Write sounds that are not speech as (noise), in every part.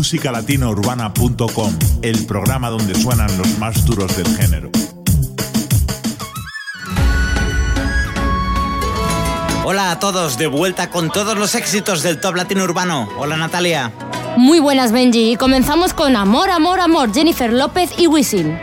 musicalatinourbana.com, el programa donde suenan los más duros del género. Hola a todos, de vuelta con todos los éxitos del top latino urbano. Hola Natalia. Muy buenas Benji y comenzamos con Amor, Amor, Amor, Jennifer López y Wisin.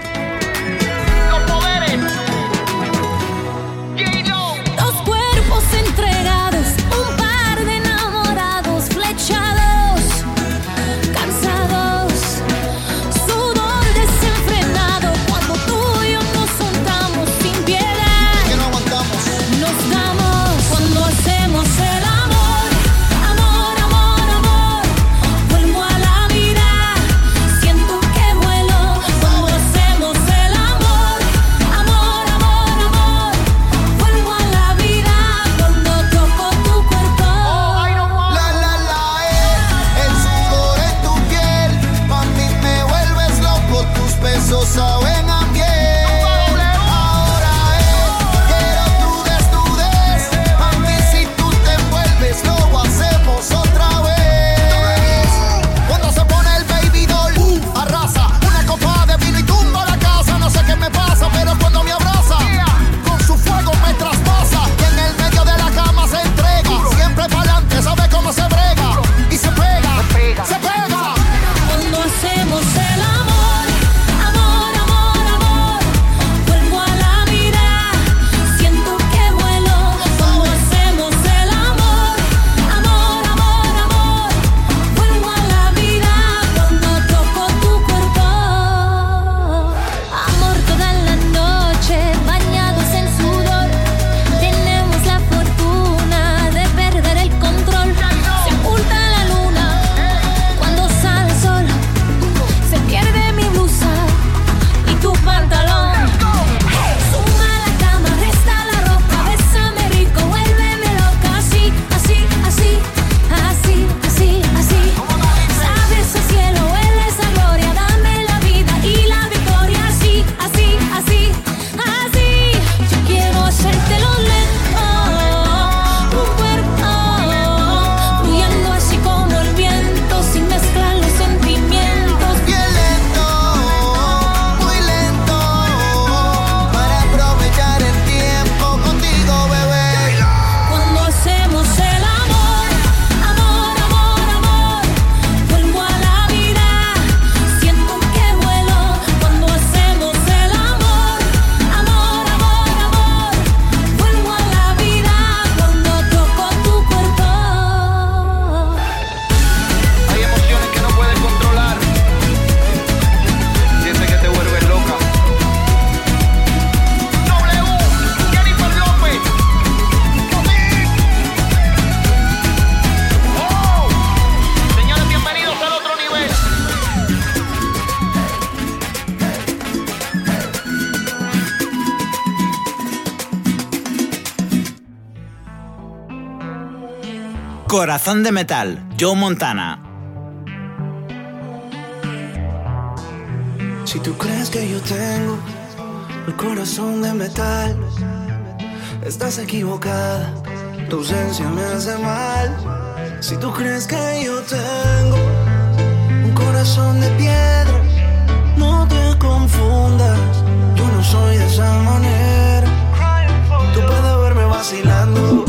De Metal, Joe Montana. Si tú crees que yo tengo el corazón de metal, estás equivocada. Tu ausencia me hace mal. Si tú crees que yo tengo un corazón de piedra, no te confundas. Yo no soy de esa manera. Tú puedes verme vacilando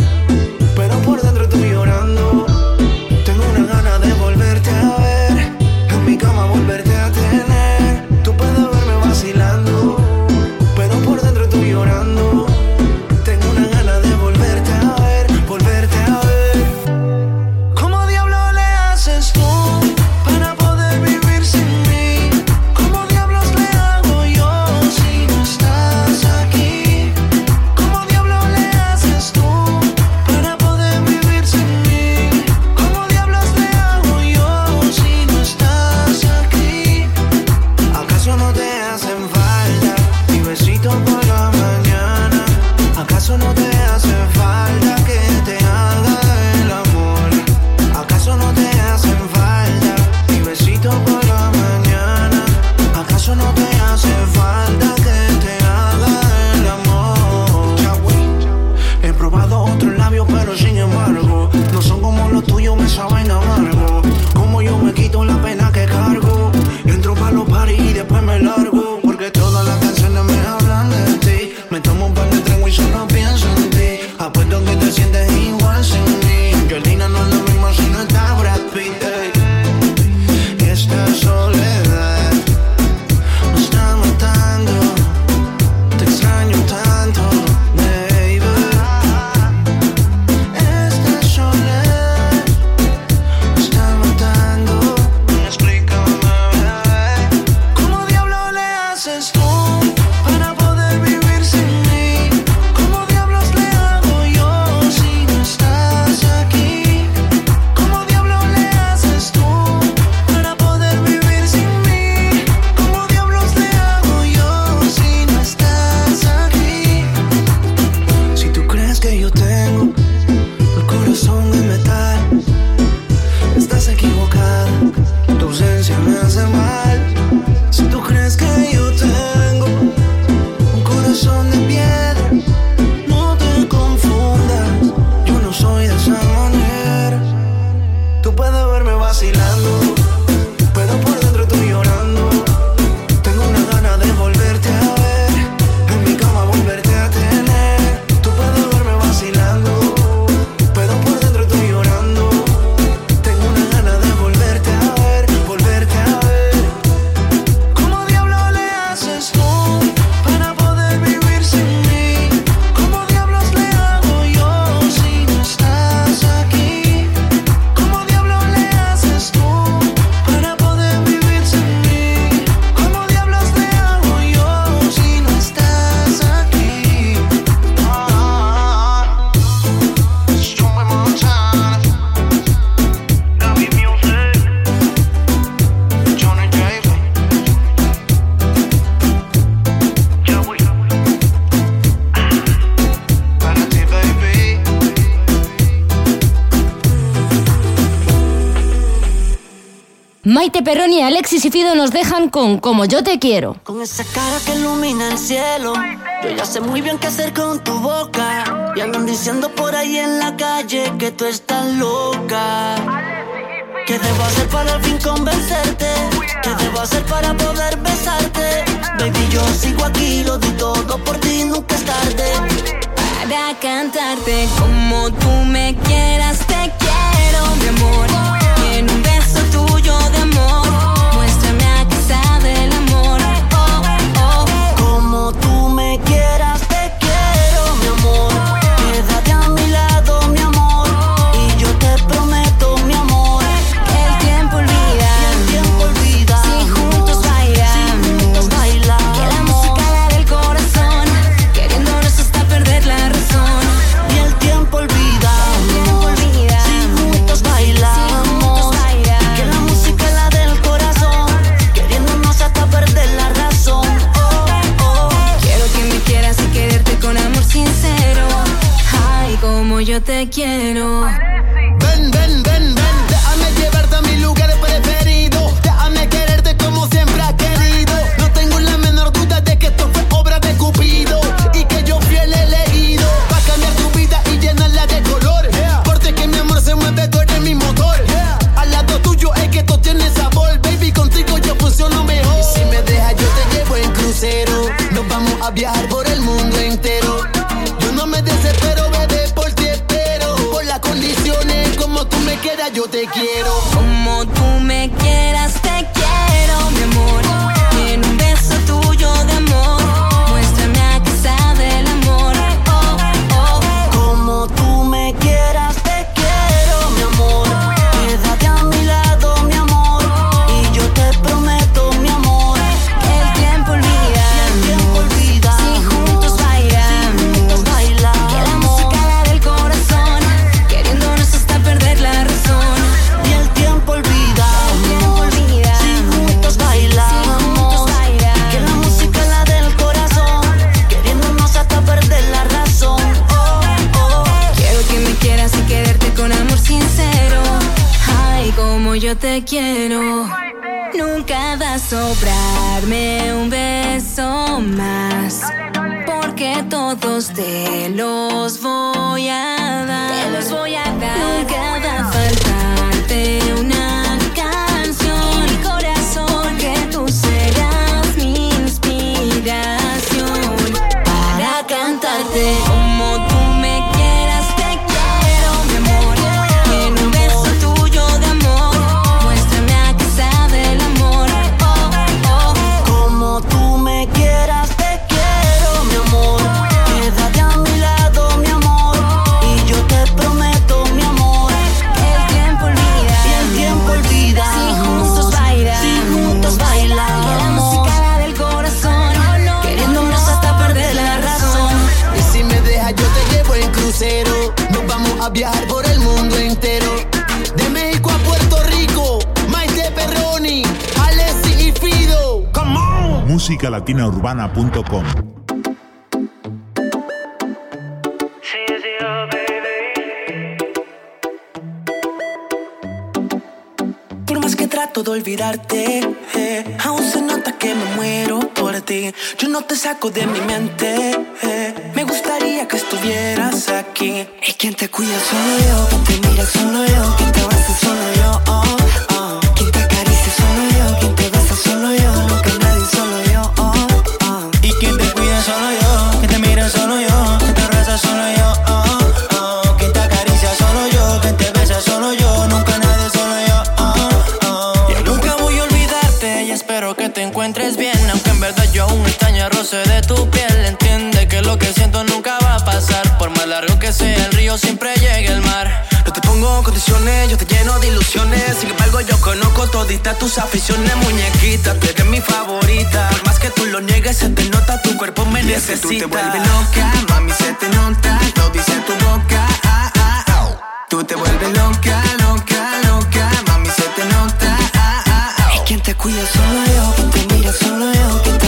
Alexis y Fido nos dejan con Como yo te quiero. Con esa cara que ilumina el cielo, yo ya sé muy bien qué hacer con tu boca. Y andan diciendo por ahí en la calle que tú estás loca. ¿Qué debo hacer para al fin convencerte? ¿Qué debo hacer para poder besarte? Baby, yo sigo aquí, lo di todo por ti, nunca es tarde. Para cantarte como tú me quieras, te quiero, mi amor. Te quiero. Quiero. Nunca va a sobrarme un beso más. Porque todos te los voy a dar. Te los voy a dar. Nunca va a faltarte una canción. Mi corazón, que tú serás mi inspiración. Para cantarte como musicalatinaurbana.com Por más que trato de olvidarte, eh, aún se nota que me muero por ti. Yo no te saco de mi mente. eh, me gustaría que estuvieras aquí. Y quien te cuida solo yo, quien te mira solo yo, quien te abraza solo yo. oh. Sea el río, siempre llega el mar. No te pongo condiciones, yo te lleno de ilusiones. Sin embargo, yo conozco toditas tus aficiones, muñequita. Tú eres mi favorita. Por más que tú lo niegues, se te nota, tu cuerpo me Y es que necesita. tú te vuelves loca, mami, se te nota, lo dice tu boca. ah, ah, ah. Tú te vuelves loca, loca, loca, mami, se te nota. ah, ah, ah. Y quien te cuida solo yo, quien te mira solo yo, quien te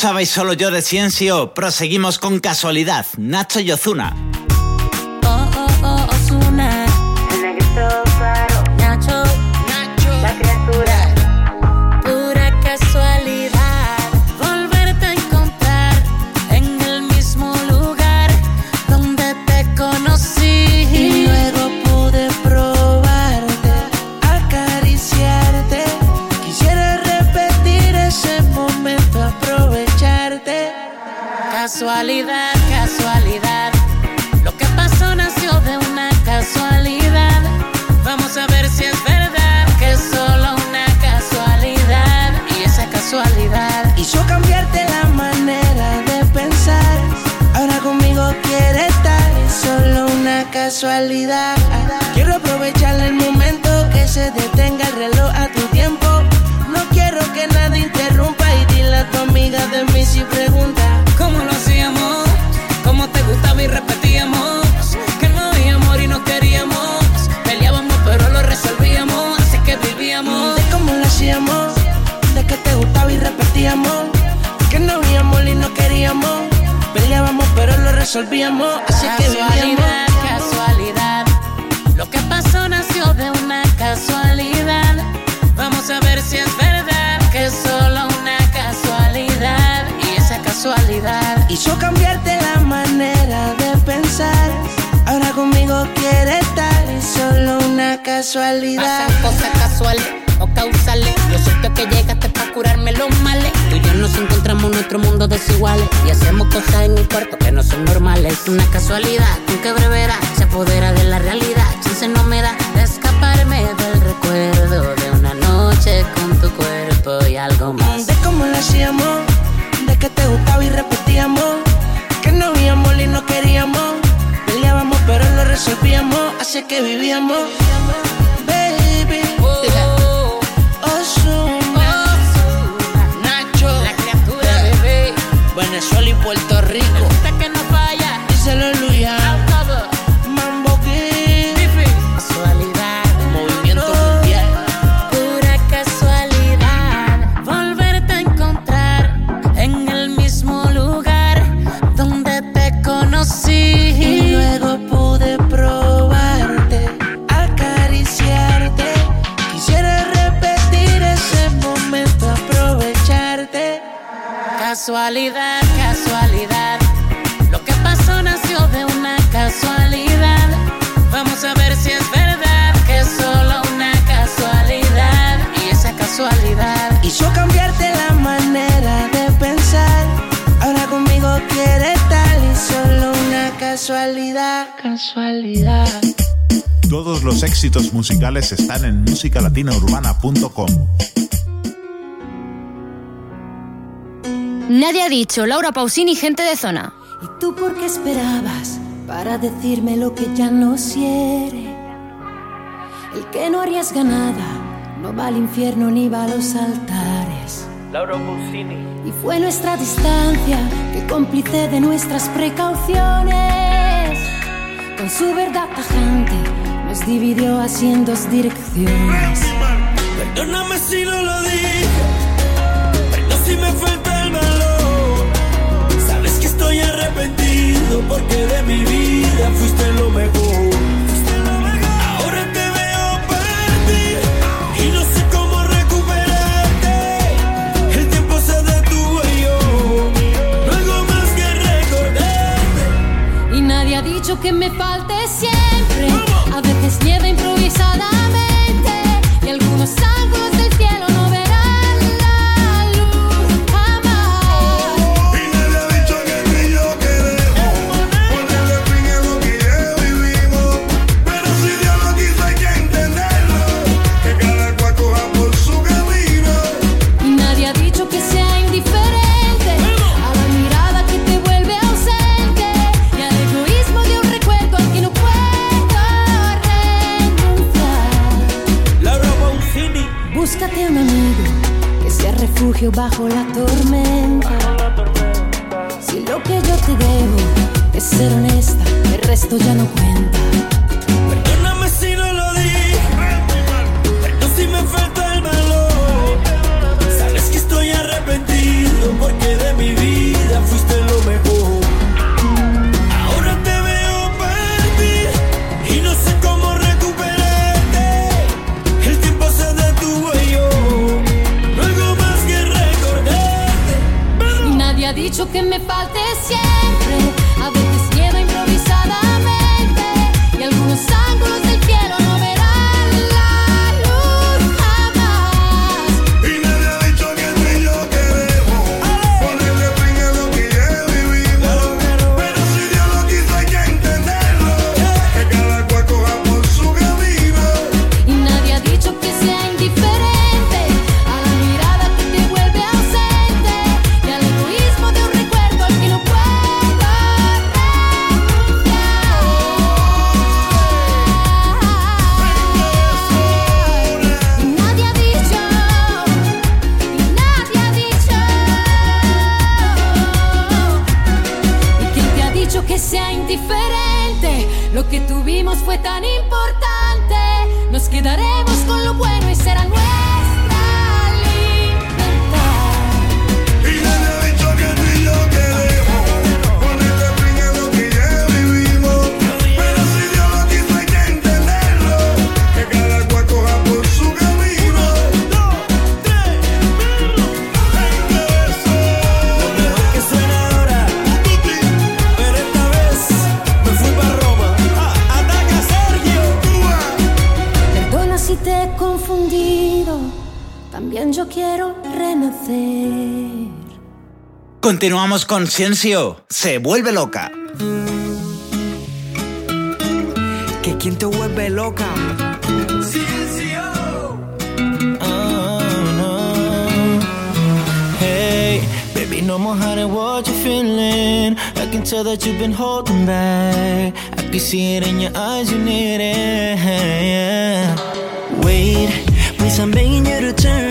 Escuchabais solo yo de Ciencio, proseguimos con casualidad. Nacho y Ozuna. Te gustaba y repetíamos? Que no había amor y no queríamos. Peleábamos pero lo resolvíamos. Así que vivíamos. De cómo lo hacíamos, de que te gustaba y repetíamos. Que no habíamos y no queríamos. Peleábamos pero lo resolvíamos. Así que vivíamos. Casualidad, casualidad. Lo que pasó nació de una casualidad. Vamos a ver si es verdad que es solo una casualidad. Y esa casualidad Hizo cambiarte conmigo quiere estar, es solo una casualidad. Pasan cosas casuales o causales. Yo siento que llegaste para curarme los males. Tú y yo nos encontramos en nuestro mundo desiguales. Y hacemos cosas en mi cuarto que no son normales. Una casualidad con que brevedad se apodera de la realidad. Chance no me da de escaparme del recuerdo de una noche con tu cuerpo y algo más. De cómo lo hacíamos, de que te gustaba y repetíamos. Que no habíamos y no queríamos. Resolvíamos, así que vivíamos. Baby, Oh, Nacho, la criatura, bebé. Venezuela y Puerto Rico. Hasta que no falla. Díselo y casualidad. Hizo cambiarte la manera de pensar. Ahora conmigo quiere estar y solo una casualidad. Casualidad. Todos los éxitos musicales están en musicalatinaurbana.com. Nadie ha dicho Laura Pausini, gente de zona. ¿Y tú por qué esperabas para decirme lo que ya no quiere? El que no arriesga nada no va al infierno ni va a los altares. Laura Pausini. Y fue nuestra distancia que cómplice de nuestras precauciones. Con su verdad tajante nos dividió así en dos direcciones. Perdóname si no lo dije, pero si me falta el valor. Sabes que estoy arrepentido porque de mi vida fuiste lo mejor. ha dicho que me falte siempre. A veces nieve improvisada. refugio bajo la tormenta. Si lo que yo te debo es ser honesta, el resto ya no cuenta que me falte siempre. Continuamos con Ciencio. Se vuelve loca. Que quien te vuelve loca. Ciencio. Oh, no. Hey, baby, no more hiding what you're feeling. I can tell that you've been holding back. I can see it in your eyes, you need it. Yeah. Wait, please, I'm begging you to turn.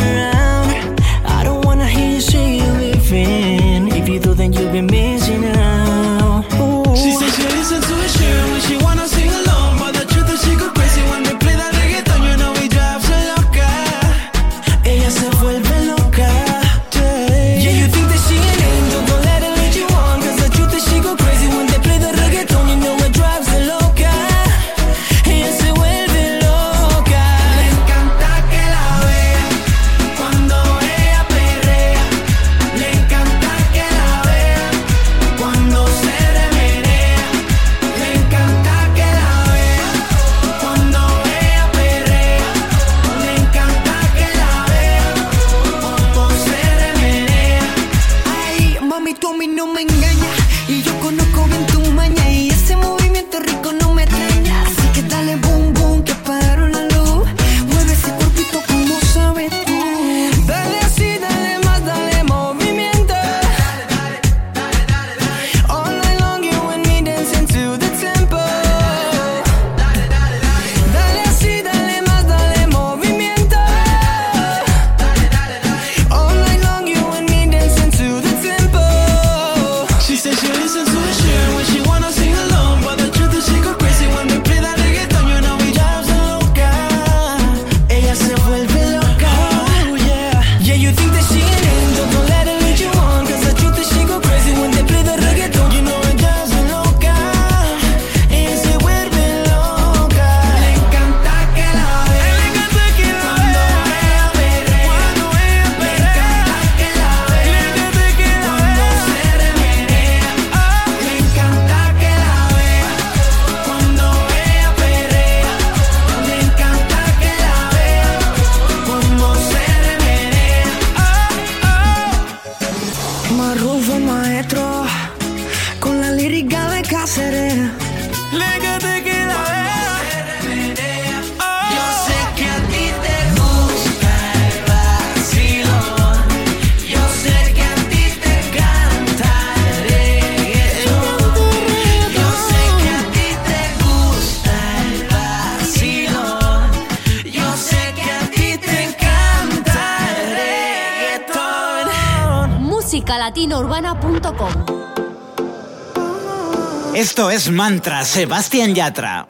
es Mantra, Sebastián Yatra.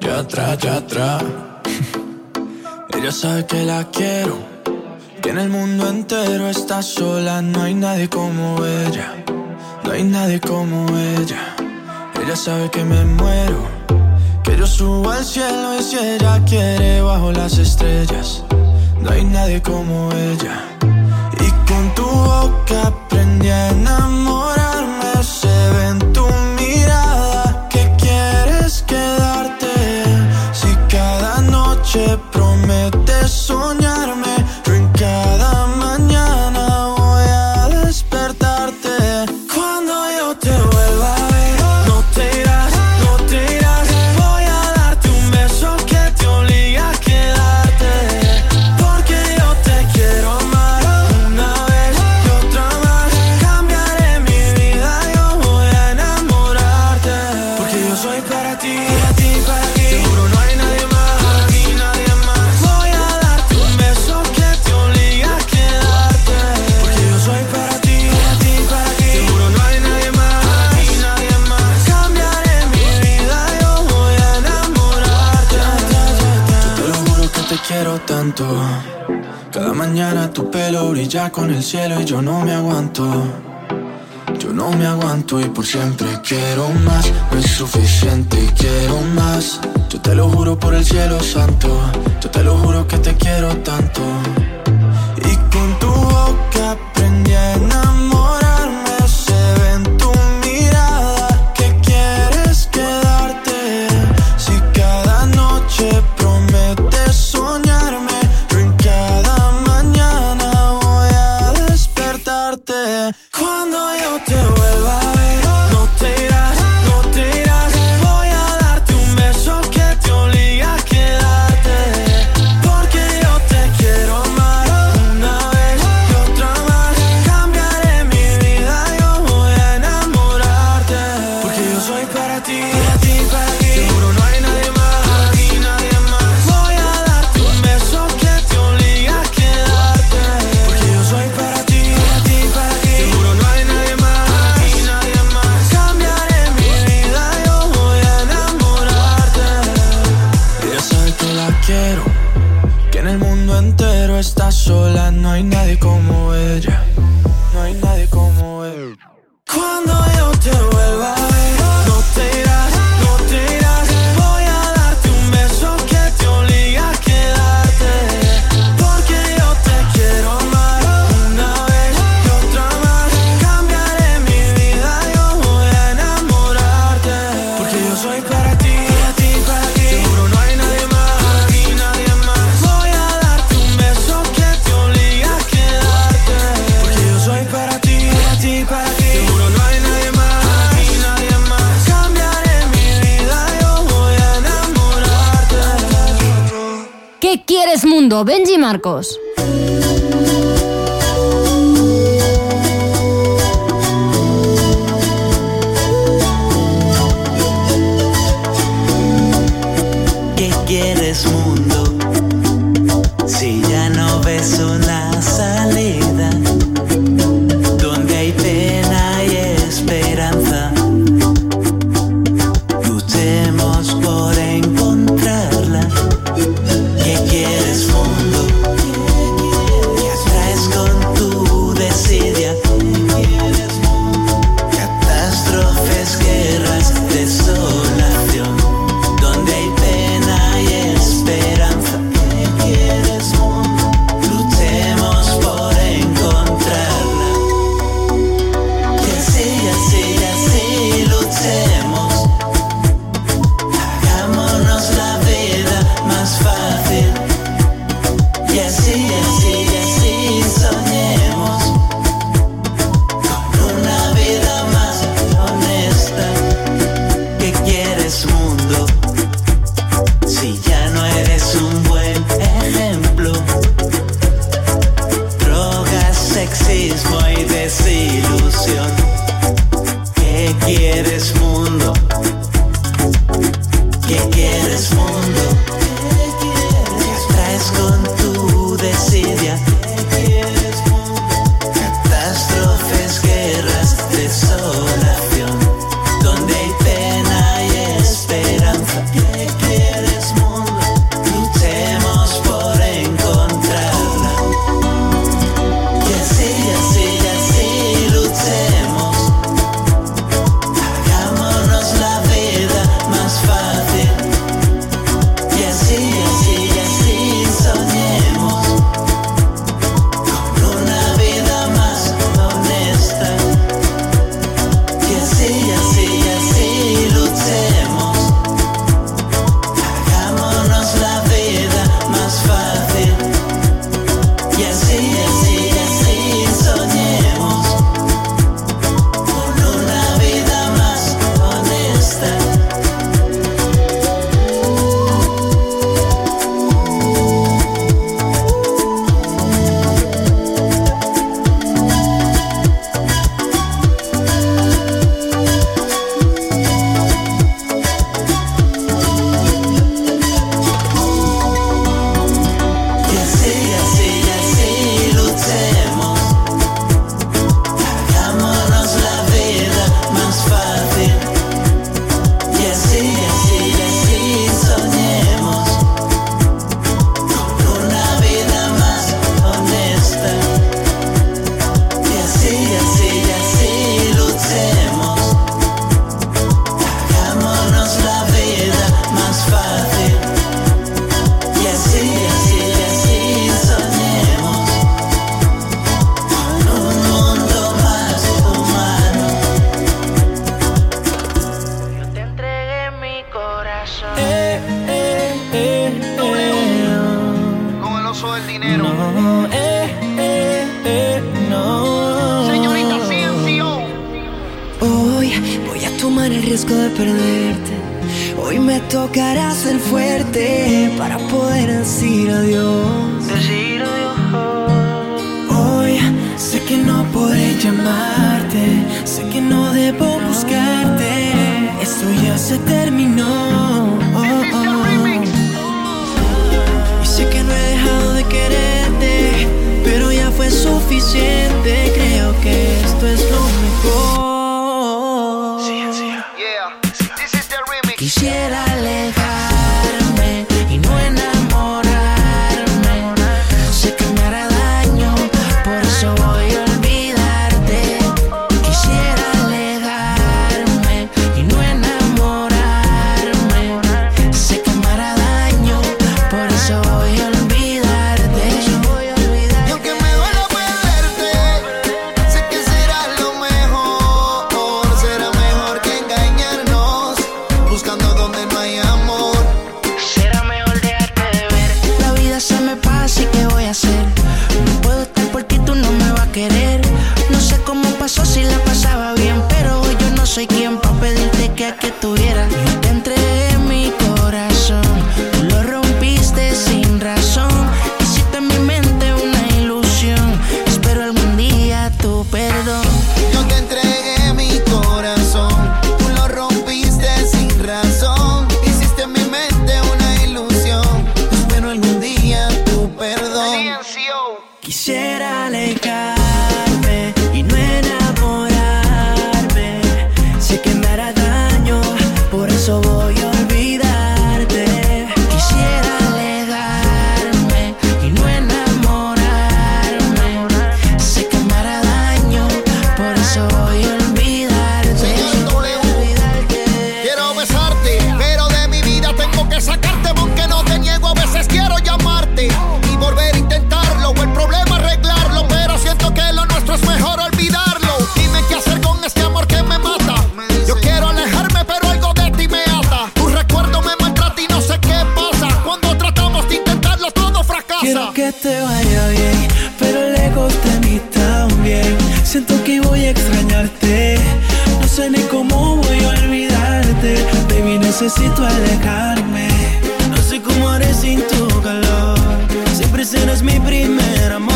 Yatra, Yatra. Ella sabe que la quiero. Que en el mundo entero está sola. No hay nadie como ella. No hay nadie como ella. Ella sabe que me muero. Que yo subo al cielo y si ella quiere bajo las estrellas. No hay nadie como ella. Y con tu boca ya con el cielo y yo no me aguanto. Yo no me aguanto y por siempre quiero más. No es suficiente y quiero más. Yo te lo juro por el cielo santo. Yo te lo juro que te quiero tanto. ti, a Marcos. serás mi primer amor.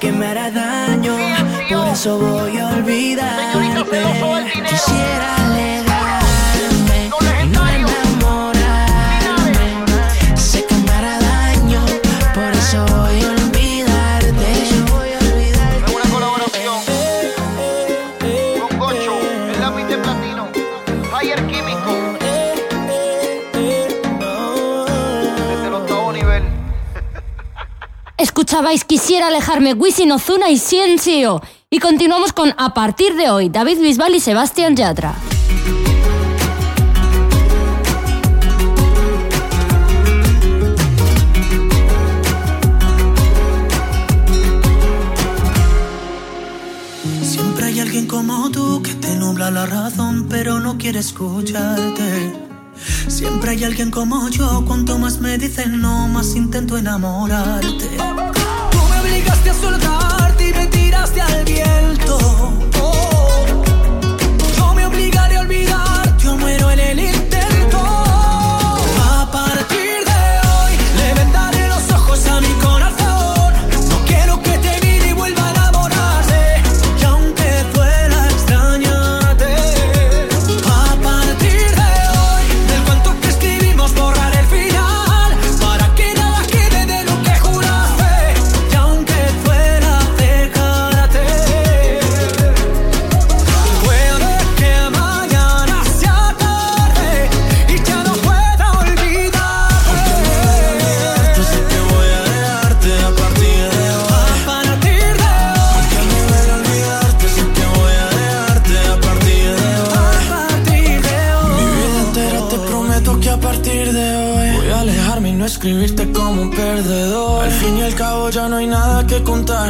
Que me hará daño, por eso voy a olvidarte. Quisiera leer escuchabais Quisiera alejarme, Wisin Ozuna y Ciencio. Y continuamos con A partir de hoy, David Bisbal y Sebastián Yatra. Siempre hay alguien como tú que te nubla la razón, pero no quiere escucharte. Siempre hay alguien como yo, cuanto más me dicen no, más intento enamorarte dejaste soltarte y me tiraste al viento.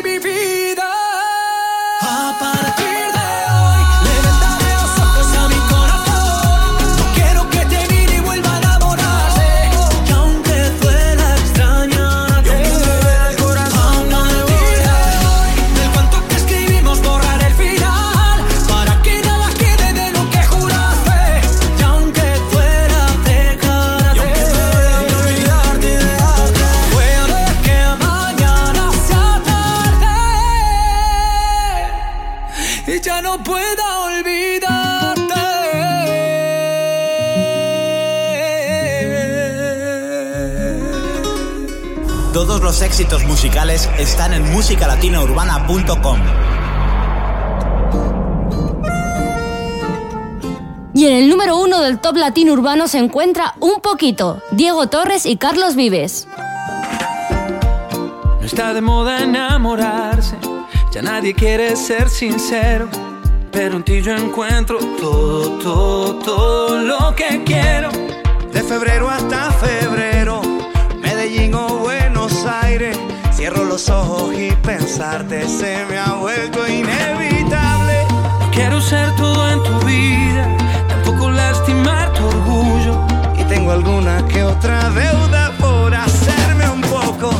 conmigo, los éxitos musicales están en musicalatinourbana.com. Y en el número uno del top latino urbano se encuentra Un Poquito, Diego Torres y Carlos Vives. No está de moda enamorarse, ya nadie quiere ser sincero. Pero en ti yo encuentro todo, todo, todo lo que quiero. De febrero hasta febrero, Aires. Cierro los ojos y pensarte se me ha vuelto inevitable. No quiero ser todo en tu vida, tampoco lastimar tu orgullo. Y tengo alguna que otra deuda por hacerme un poco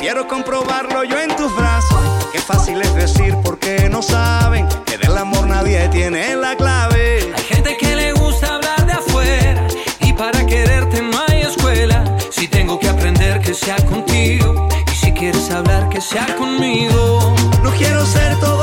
prefiero comprobarlo yo en tus brazos. Qué fácil es decir porque no saben que del amor nadie tiene la clave. Hay gente que le gusta hablar de afuera y para quererte no hay escuela. Si tengo que aprender que sea contigo y si quieres hablar que sea conmigo. No quiero ser todo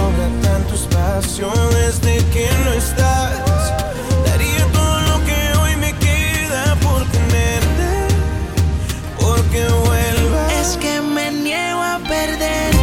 sobra tantas pasiones de que no estás. Daría todo lo que hoy me queda por tenerte, porque vuelvas. Es que me niego a perder.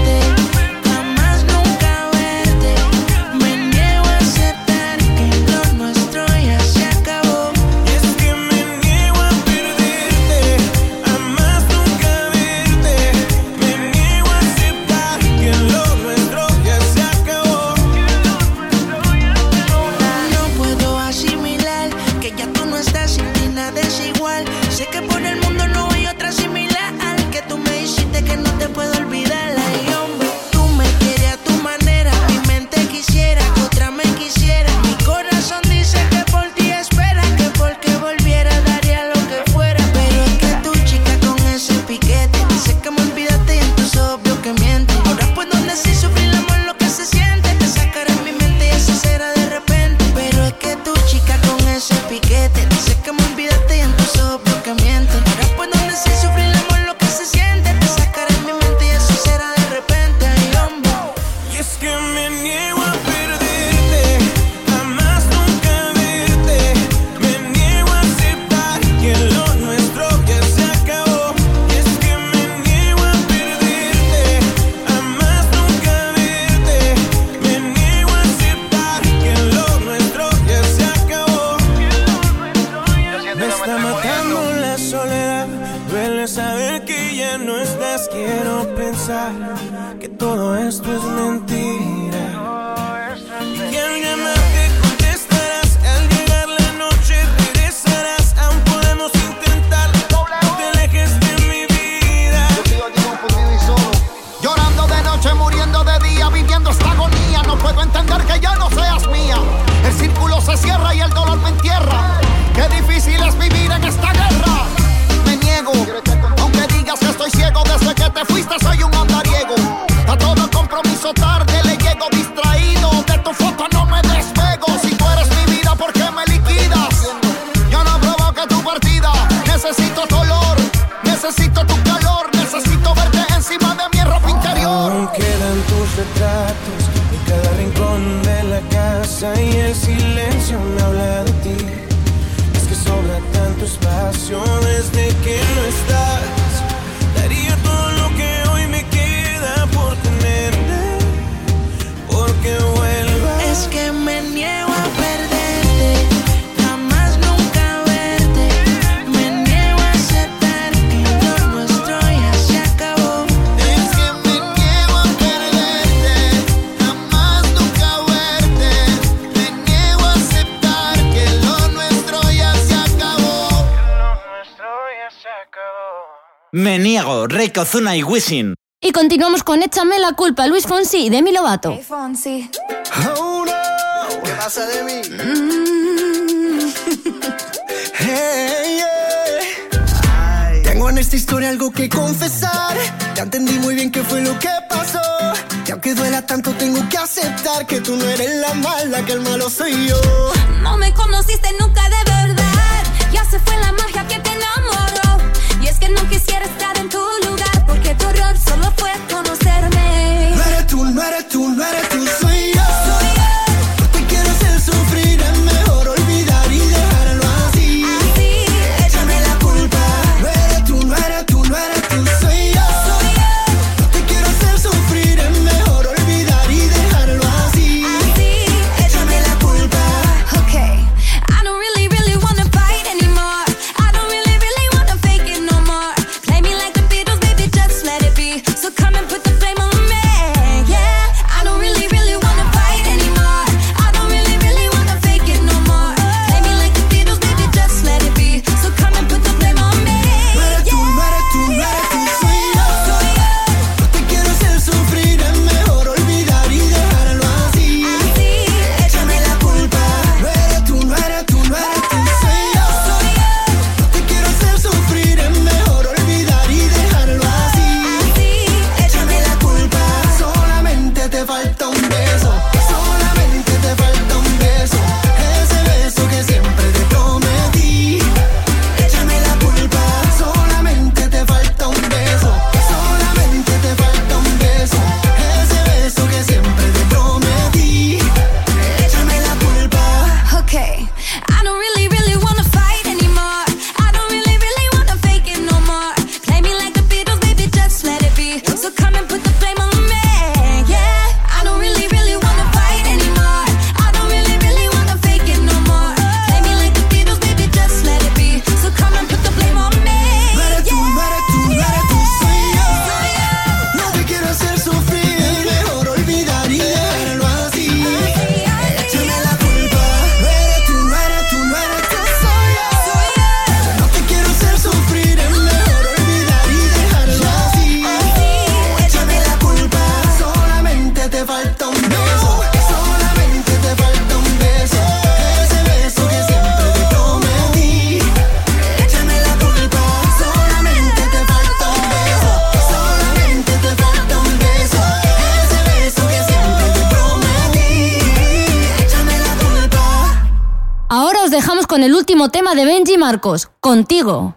Me niego, Reiko Zuna y Wisin. Y continuamos con Échame la culpa, Luis Fonsi y Demi Lovato. Hey, Fonsi. Oh, no. ¿Qué pasa, Demi? Mm. (laughs) Tengo en esta historia algo que confesar. Ya entendí muy bien qué fue lo que pasó. Y aunque duela tanto, tengo que aceptar que tú no eres la mala, que el malo soy yo. No me conociste nunca de verdad. Ya se fue la magia que tenía no quisiera estar en tu lugar, porque tu rol solo fue conocerme. No eres tú. el último tema de Benji Marcos, Contigo.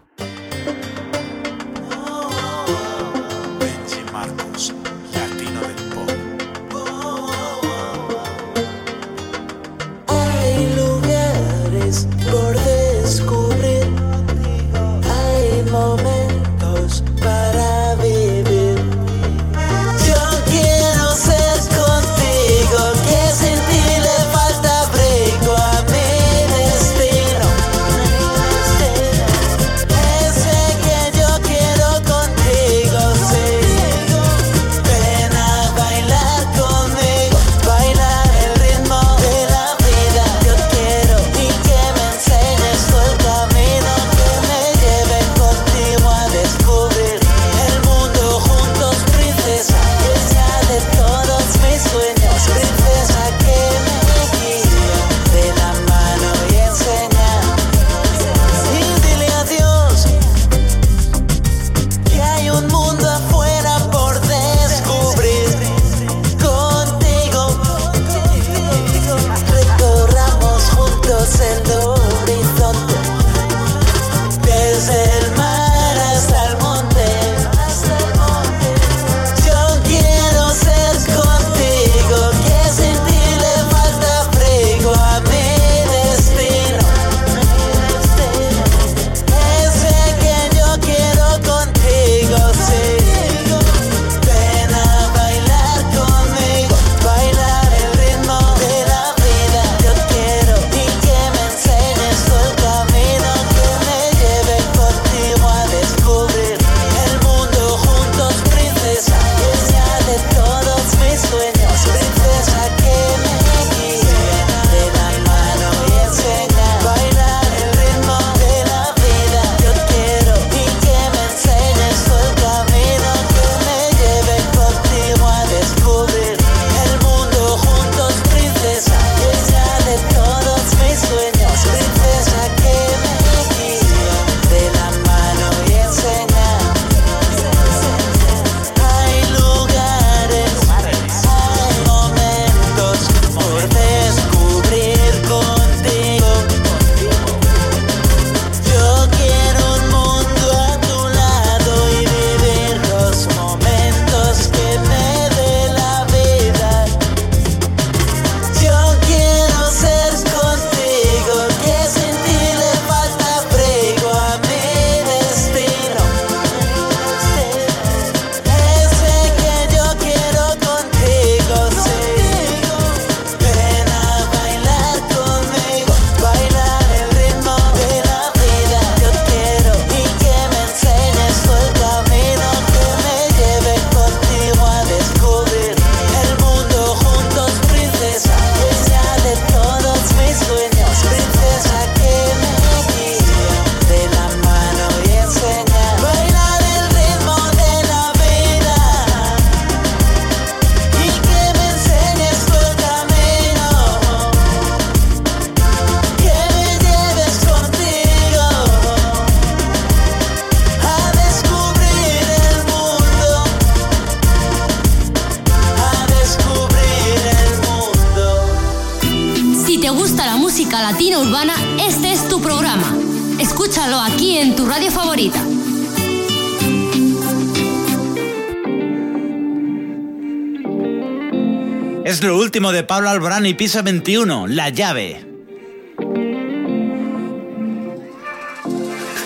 de Pablo Alborán y Pisa 21, La llave.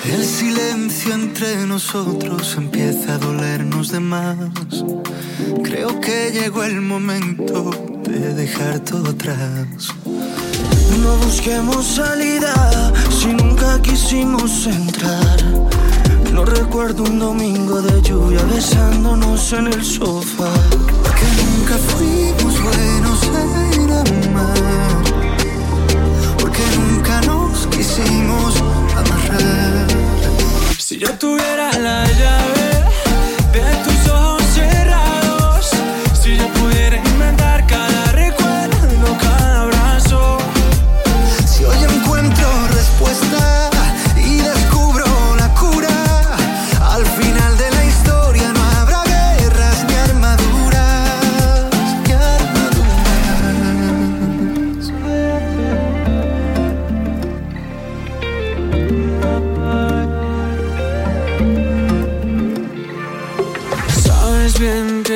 El silencio entre nosotros empieza a dolernos de más. Creo que llegó el momento de dejar todo atrás. No busquemos salida si nunca quisimos entrar. No recuerdo un domingo de lluvia besándonos en el sofá. Nunca fuimos buenos en amar, porque nunca nos quisimos amarrar. Si yo tuviera la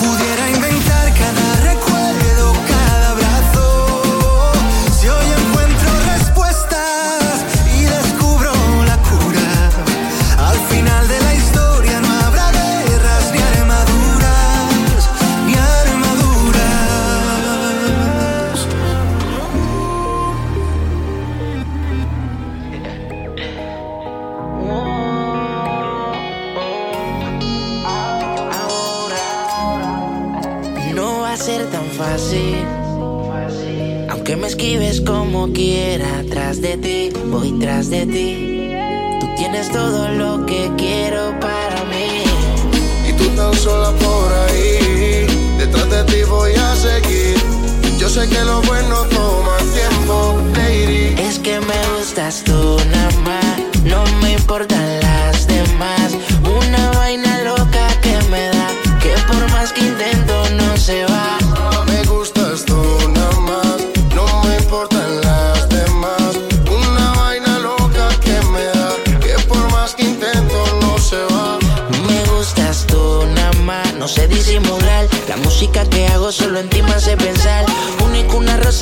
pudiera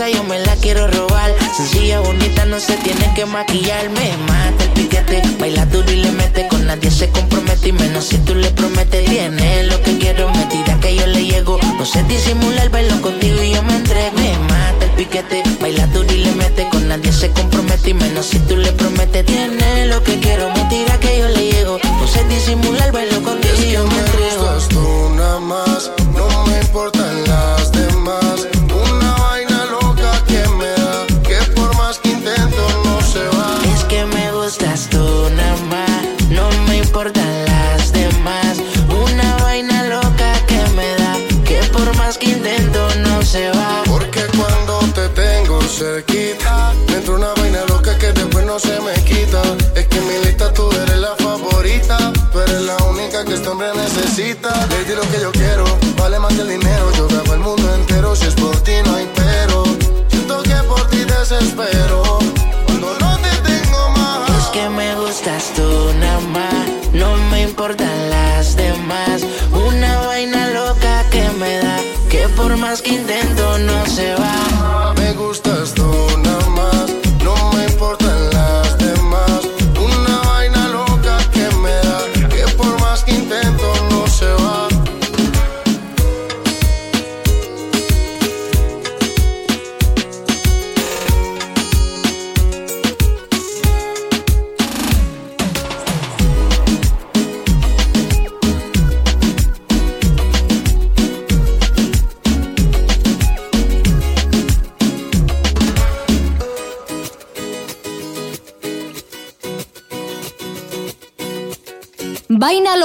yo me la quiero robar. Sencilla, bonita, no se tiene que maquillar. Me mata el piquete, baila duro y le mete. Con nadie se compromete y menos si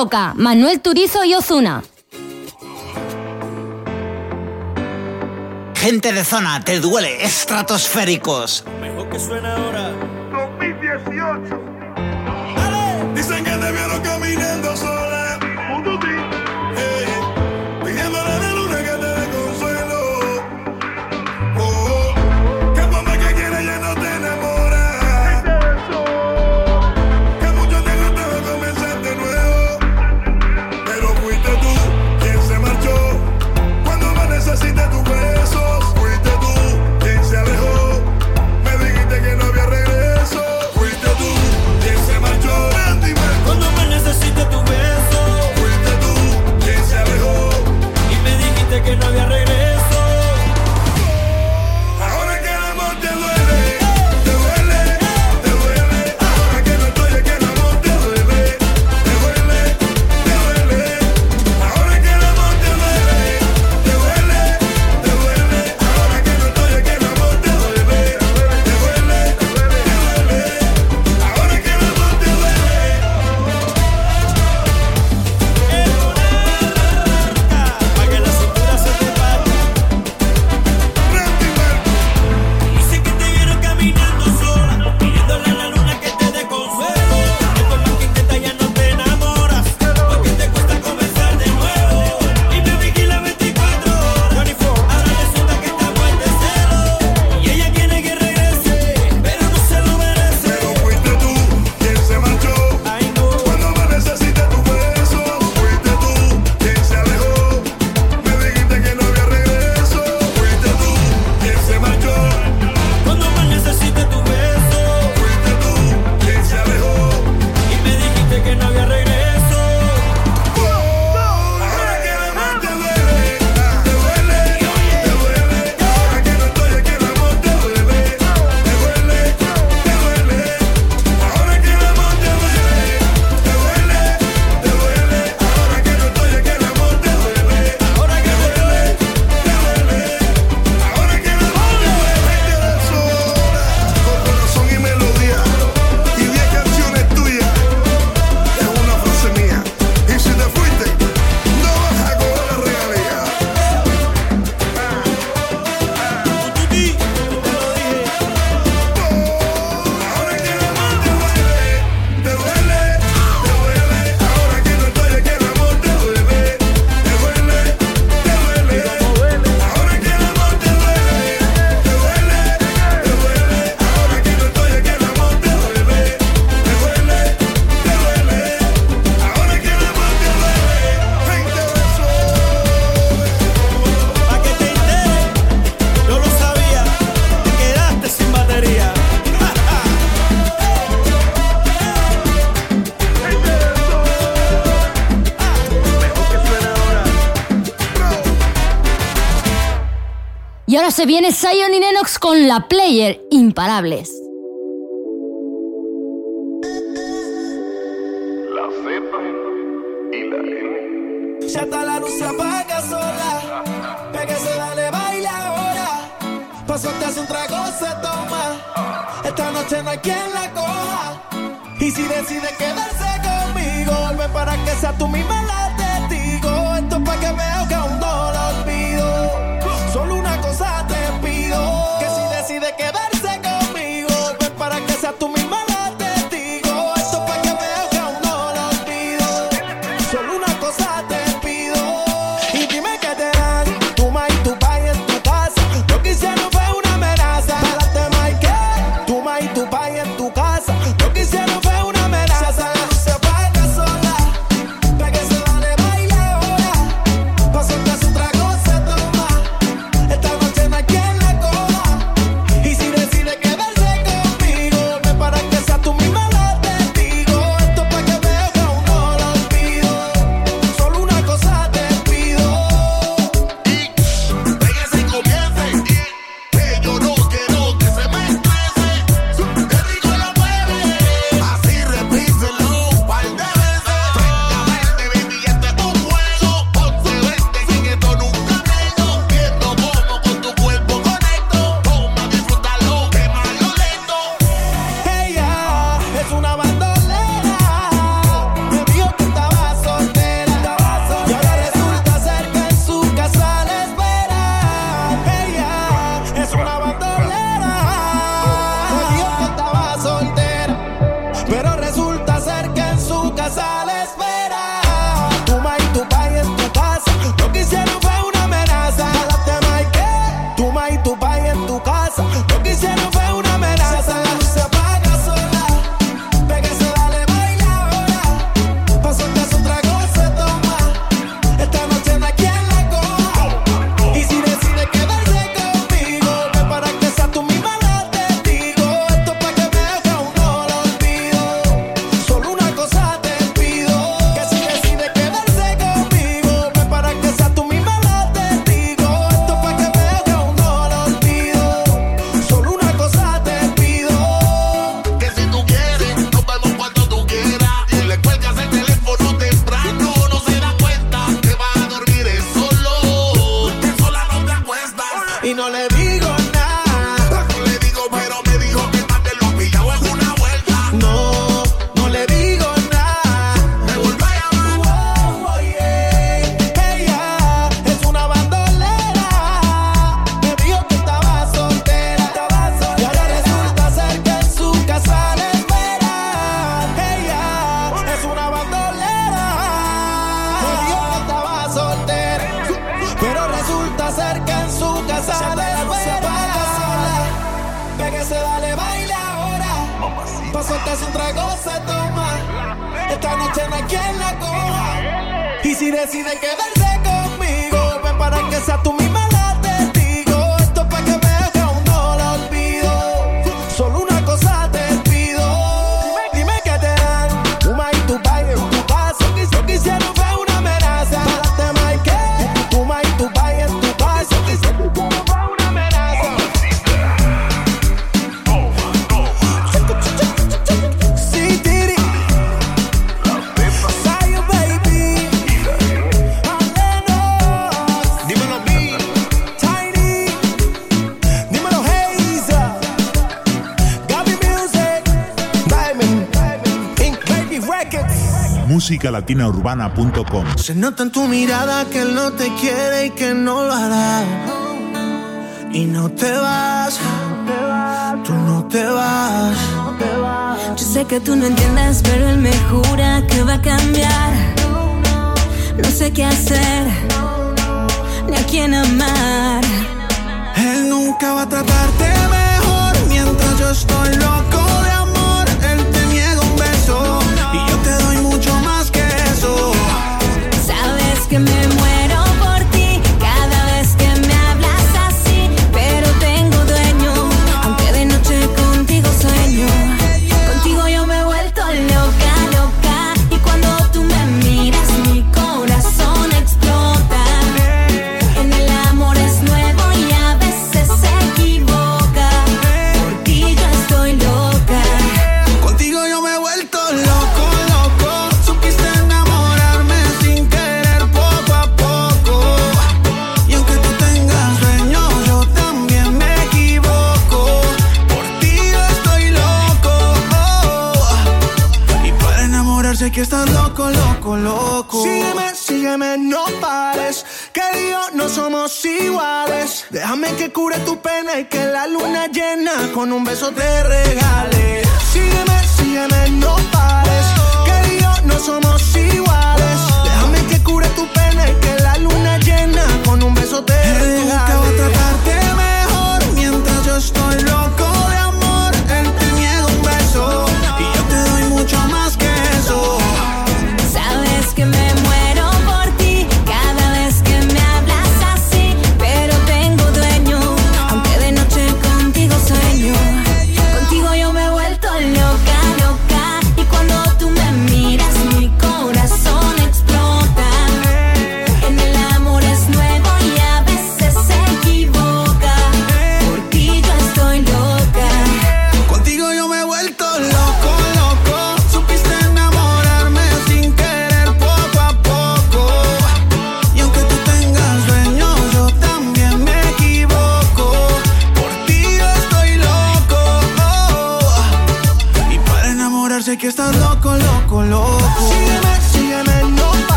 toca Manuel Turizo y Osuna. Gente de zona, te duele, estratosféricos. Mejor que suena ahora. 2018. se viene Zion y Nenox con la Player Imparables. La Z y la N. Ya está la luz se apaga sola. Pégase, dale, baila ahora. Paso te hace un trago, se toma. Esta noche no hay quien la musicalatinaurbana.com. Se nota en tu mirada que él no te quiere y que no lo hará. Y no te vas, tú no te vas. Yo sé que tú no entiendes, pero él me jura que va a cambiar. No sé qué hacer, ni a quién amar. Él nunca va a tratarte mejor mientras yo estoy loco Sígueme, sígueme, no pares. Que Dios no somos iguales. Déjame que cure tu pena y que la luna llena con un beso te regale. Sígueme, sígueme, no pares.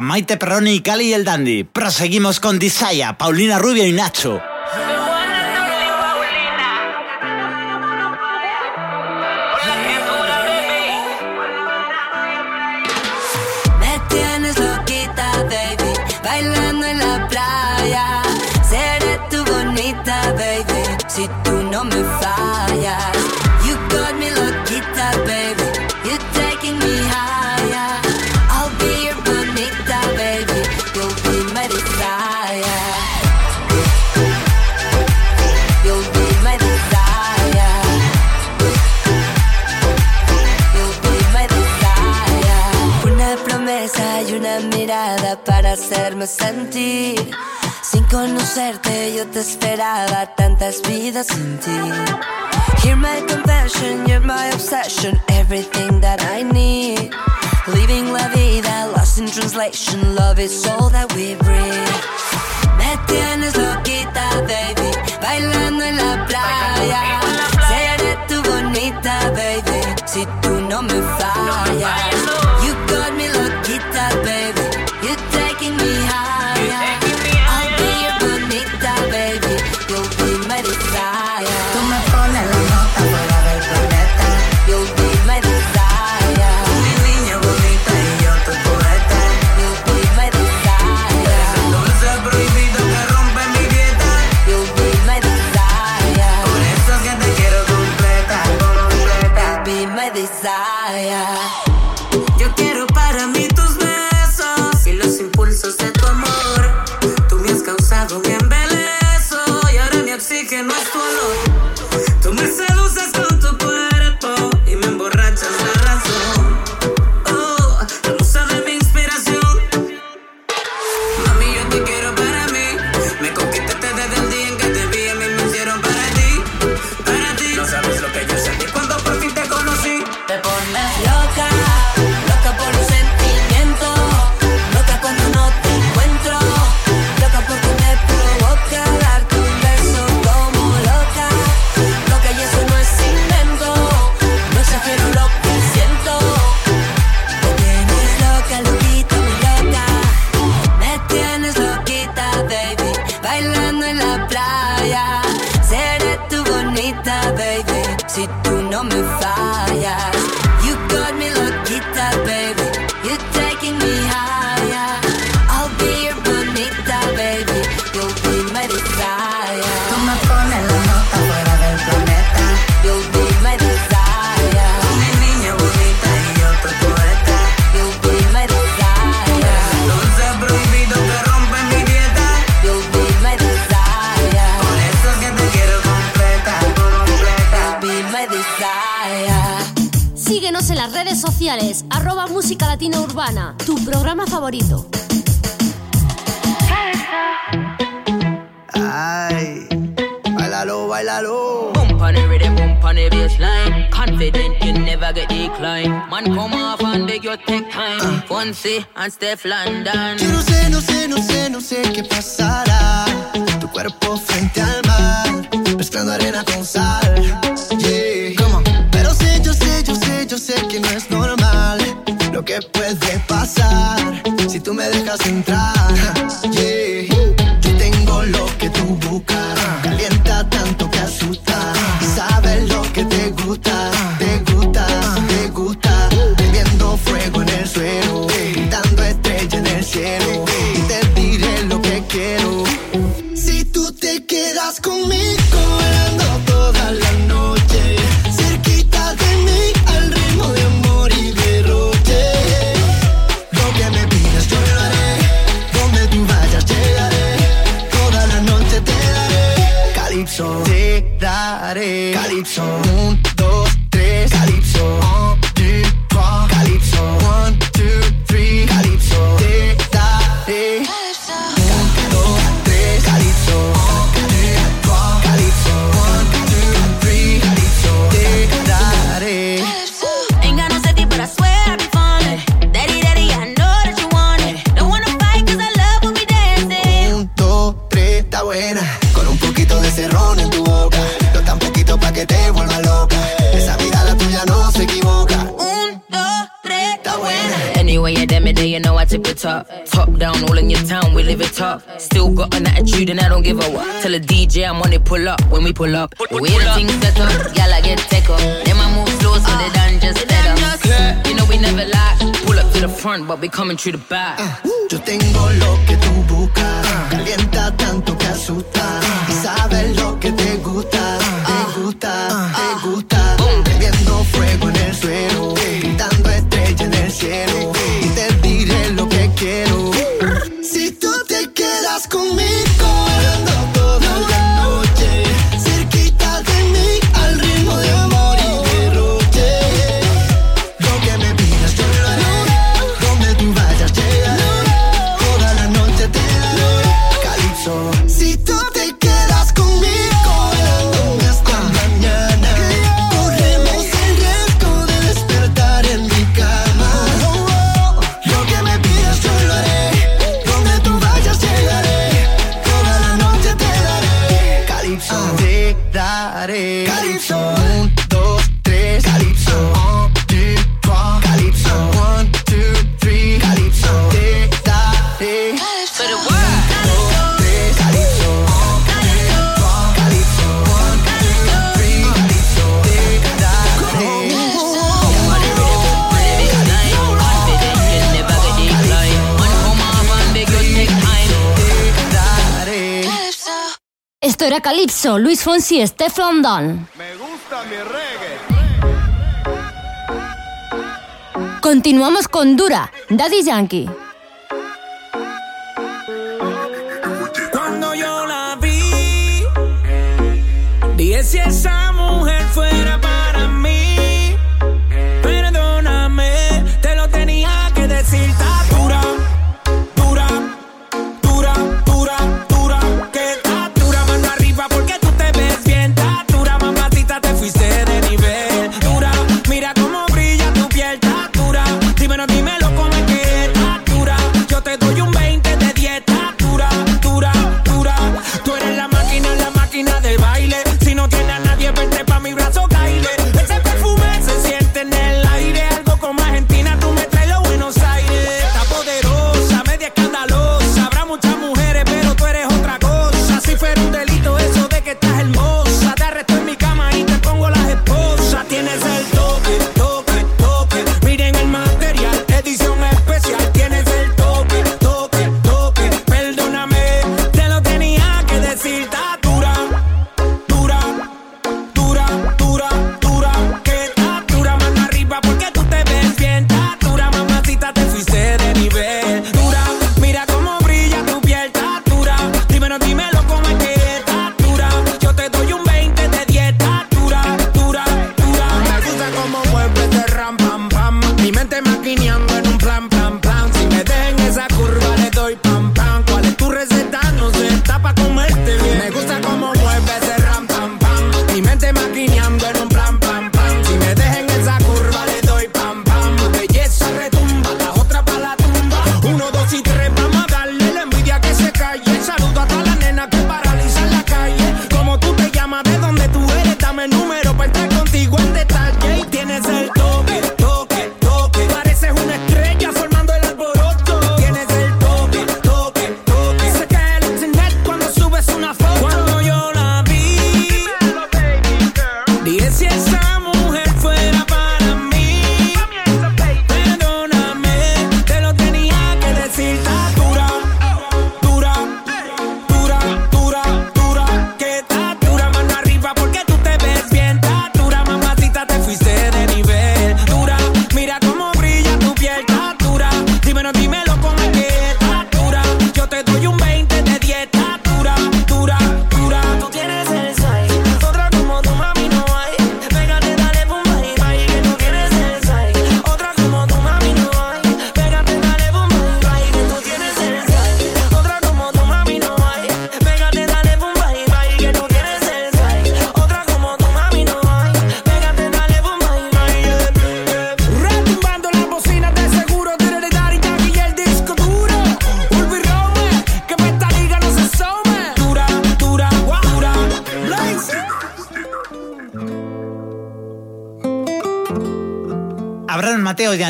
Maite Perroni y Cali y el Dandy. Proseguimos con Disaya, Paulina Rubio y Nacho. sentir. Sin conocerte yo te esperaba tantas vidas sin ti. Hear my confession, you're my obsession, everything that I need. Living la vida, lost in translation, love is all that we breathe. Me tienes loquita, baby, bailando en la playa. Seré tu bonita, baby, si tú no me fallas. You got me loquita. Steph London. Yo no sé, no sé, no sé. front, but we coming through the back. Yo tengo lo que tú buscas, calienta tanto que asusta. Y sabes lo que te gusta, te gusta. Te gusta. Calypso, Luis Fonsi, Stefan Don. Me gusta mi reggae. Continuamos con Dura, Daddy Yankee.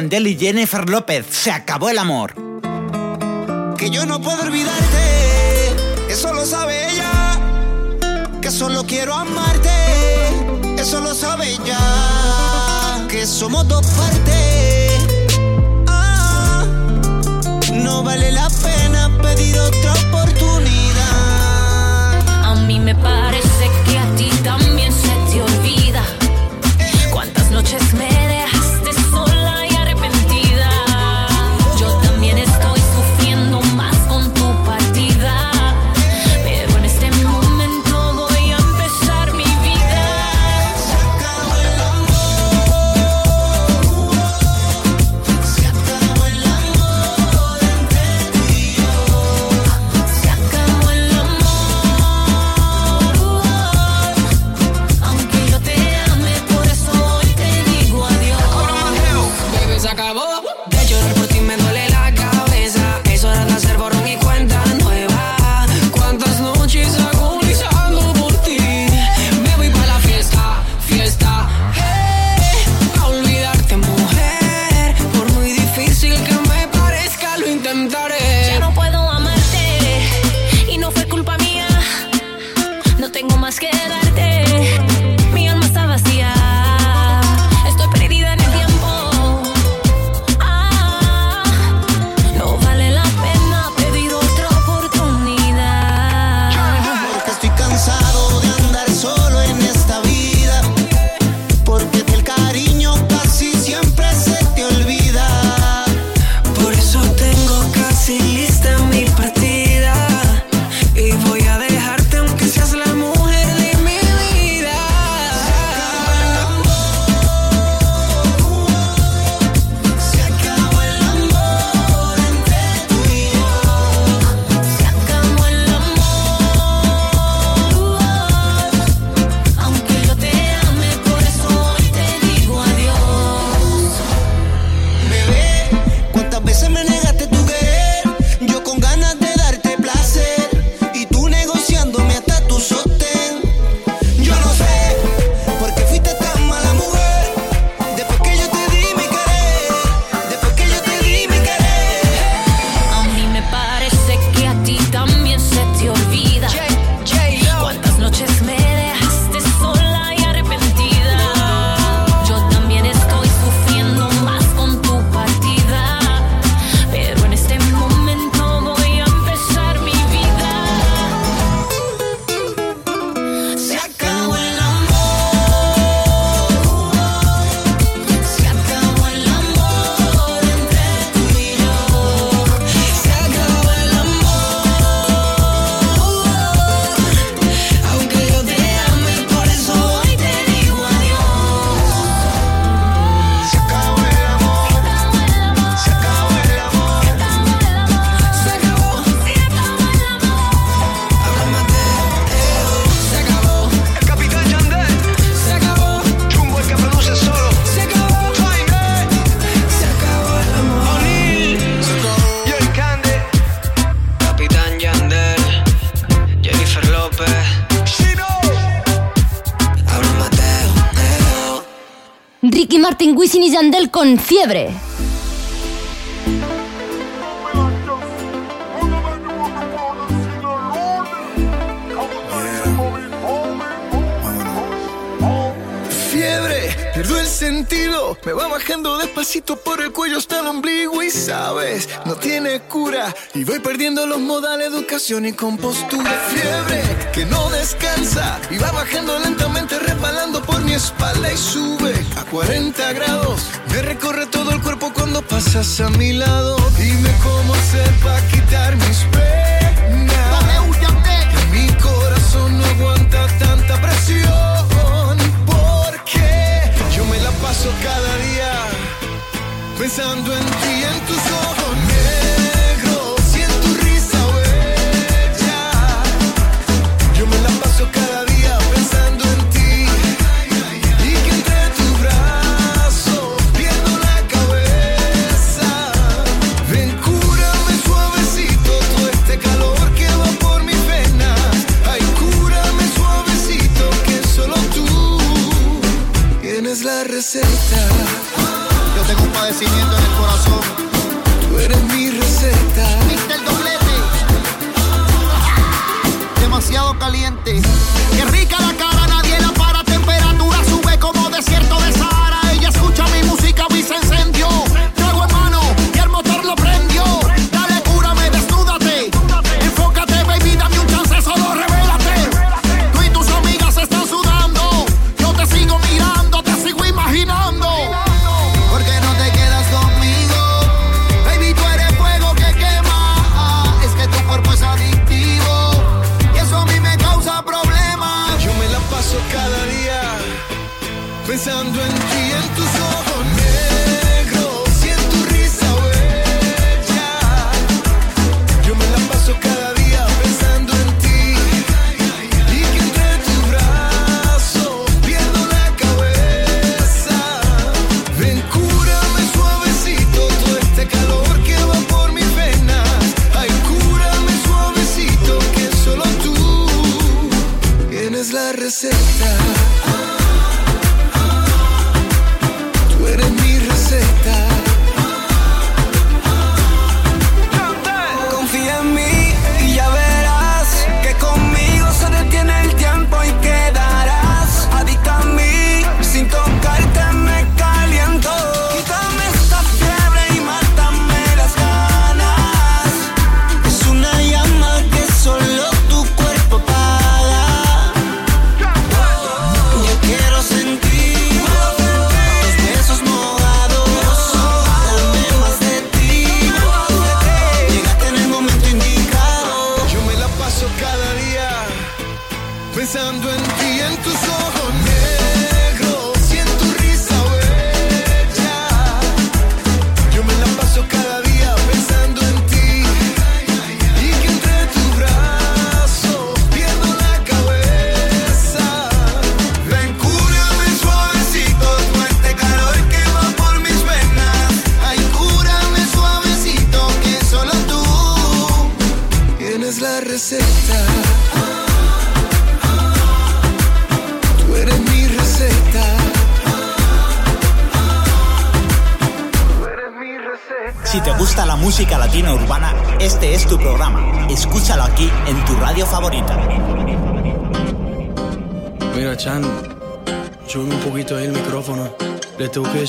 Y Jennifer López. Se acabó el amor. Que yo no puedo olvidarte, eso lo sabe ella. Que solo quiero amarte, eso lo sabe ella. Que somos dos partes. Ah, no vale la pena pedir otro con fiebre. Pierdo el sentido, me va bajando despacito por el cuello hasta el ombligo y sabes, no tiene cura. Y voy perdiendo los modales, educación y compostura. Fiebre que no descansa y va bajando lentamente, resbalando por mi espalda y sube a 40 grados. Me recorre todo el cuerpo cuando pasas a mi lado. Dime cómo hacer para quitar mis penas. Que mi corazón no aguanta tanta presión. Porque yo me la paso cada día pensando en ti, en tus ojos. caliente. Qué rica la calle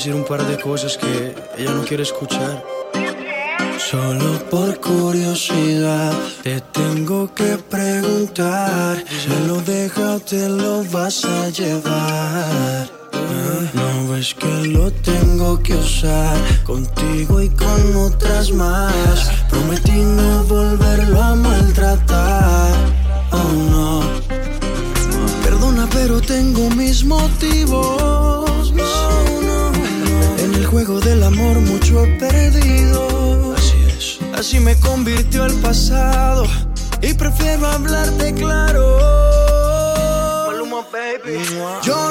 decir un par de cosas que ella no quiere escuchar. Solo por curiosidad te tengo que preguntar. ¿Se lo deja o te lo vas a llevar? No ves que lo tengo que usar contigo y con otras más. Prometí no volverlo a maltratar. Oh no. Perdona, pero tengo mis motivos perdido. Así es. Así me convirtió el pasado. Y prefiero hablarte claro. Maluma, baby. Yo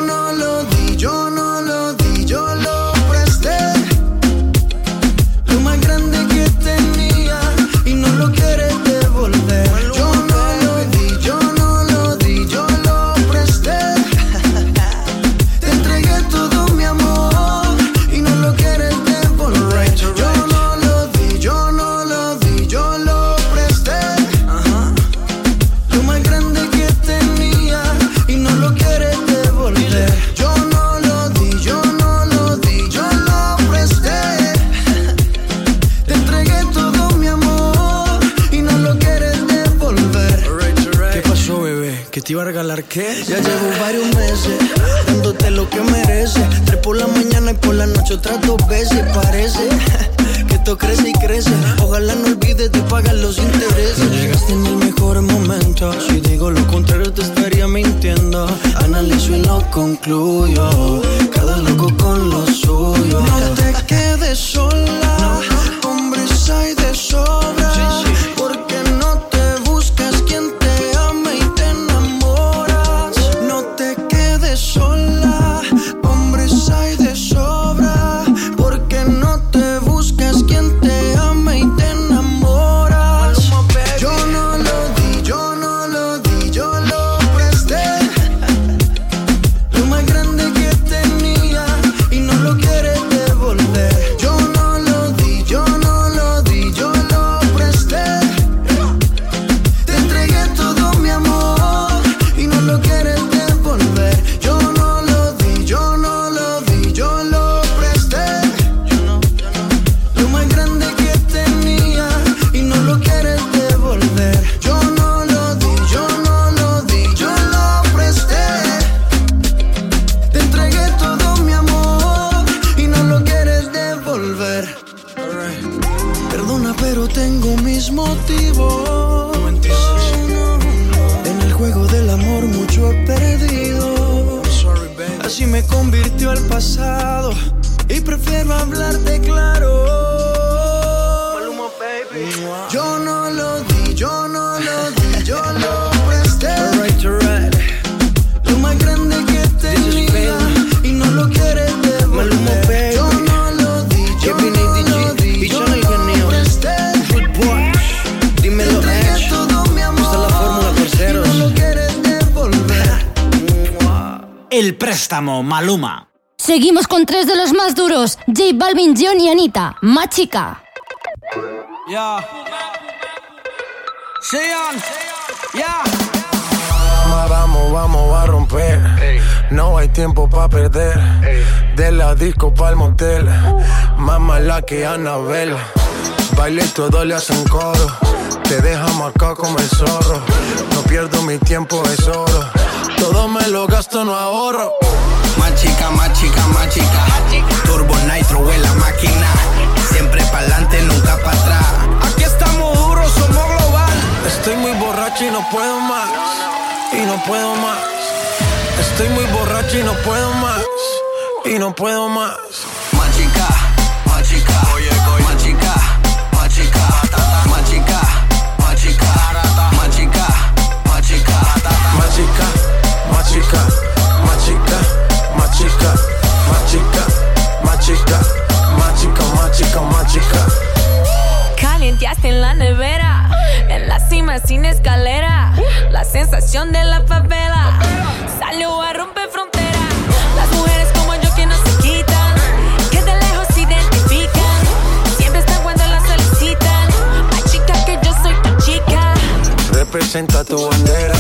incluyo. Maluma. Seguimos con tres de los más duros: J Balvin, John y Anita. Machica. Ya. Sean. Ya. Vamos, vamos, vamos a romper. No hay tiempo para perder. De la disco pa'l motel. Más mala que Anabel. Baile y todo le hacen coro. Te deja marcado como el zorro. No pierdo mi tiempo, es oro. Todo me lo gasto, no ahorro. Más chica, más chica, más chica. Turbo Nitro en la máquina. Siempre pa'lante, nunca para atrás. Aquí estamos duros, somos global. Estoy muy borracho y no puedo más. Y no puedo más. Estoy muy borracho y no puedo más. Y no puedo más. Machica, machica, machica, machica, machica, machica. Calienteaste en la nevera, en la cima sin escalera. La sensación de la favela salió a romper frontera. Las mujeres como yo que no se quitan, que de lejos se identifican. Siempre están cuando las solicitan. Más chica que yo soy tu chica. Representa tu bandera.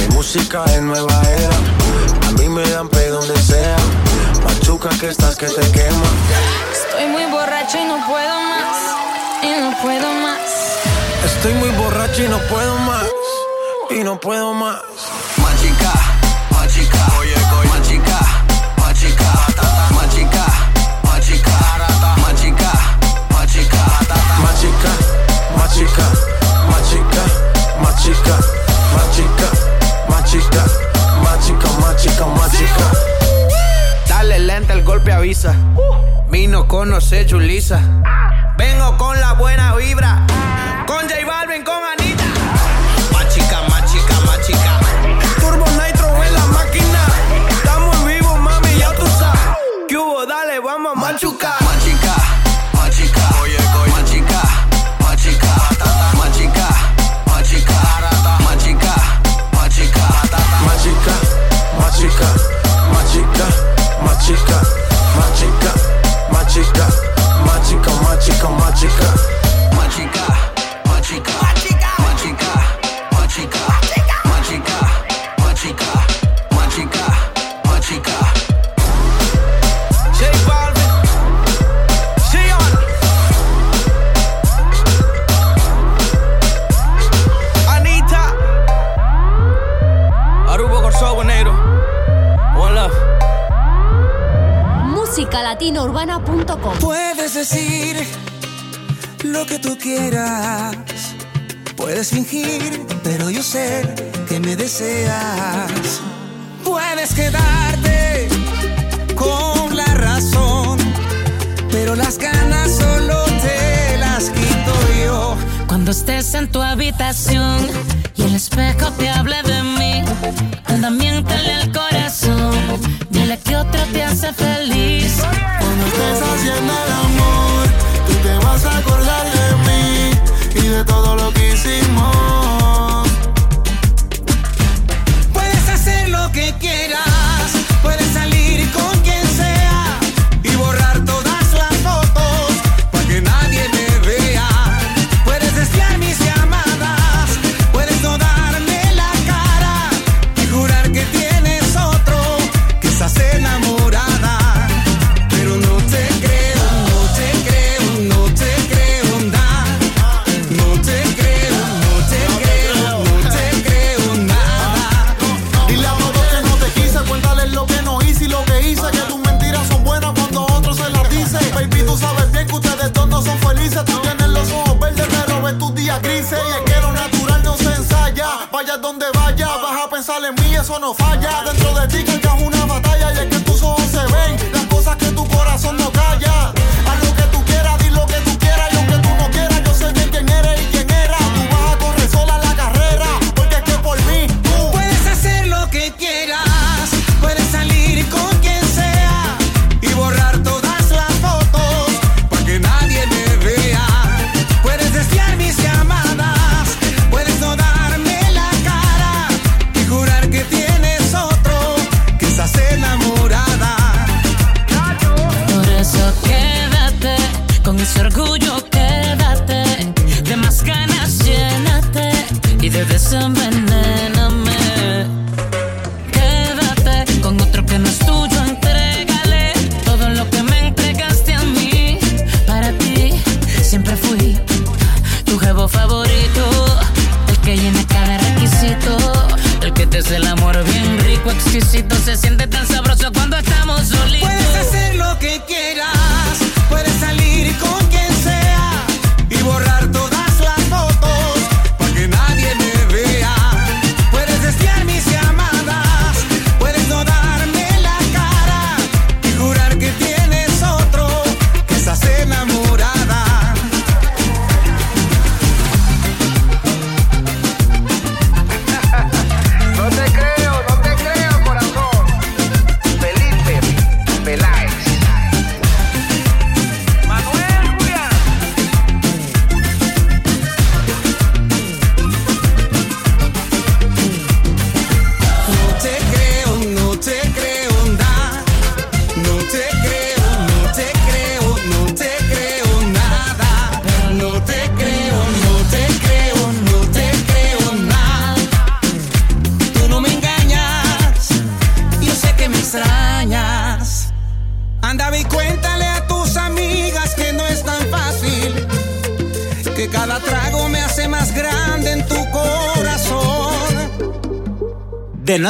Mi música es nueva era. Me dan pe donde sea. Machuca que estás que te quema. Estoy muy borracha y no puedo más. Y no puedo más. Estoy muy borracho y no puedo más. Y no puedo más. Más chica, más chica. Más chica, más chica. Más chica, más chica. Más chica, más chica. Machica, machica, machica, machica, machica, machica, machica, Dale lenta, el golpe avisa. Vino conoce Julisa. Vengo con la buena vibra. Con J Balvin, con Anita.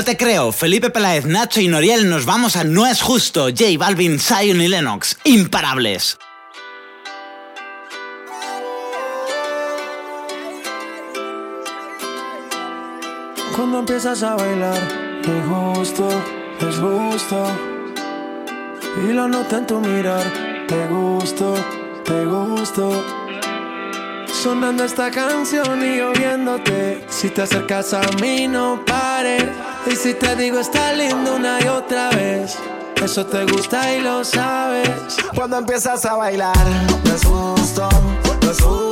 Te creo, Felipe Peláez, Nacho y Noriel nos vamos a No es justo, J Balvin, Zion y Lennox, imparables. Cuando empiezas a bailar, es justo, es justo. Y lo noto en tu mirar, te gusto, te gusto. Sonando esta canción y oyéndote, si te acercas a mí no pares y si te digo está lindo una y otra vez, eso te gusta y lo sabes. Cuando empiezas a bailar, no es justo, no es justo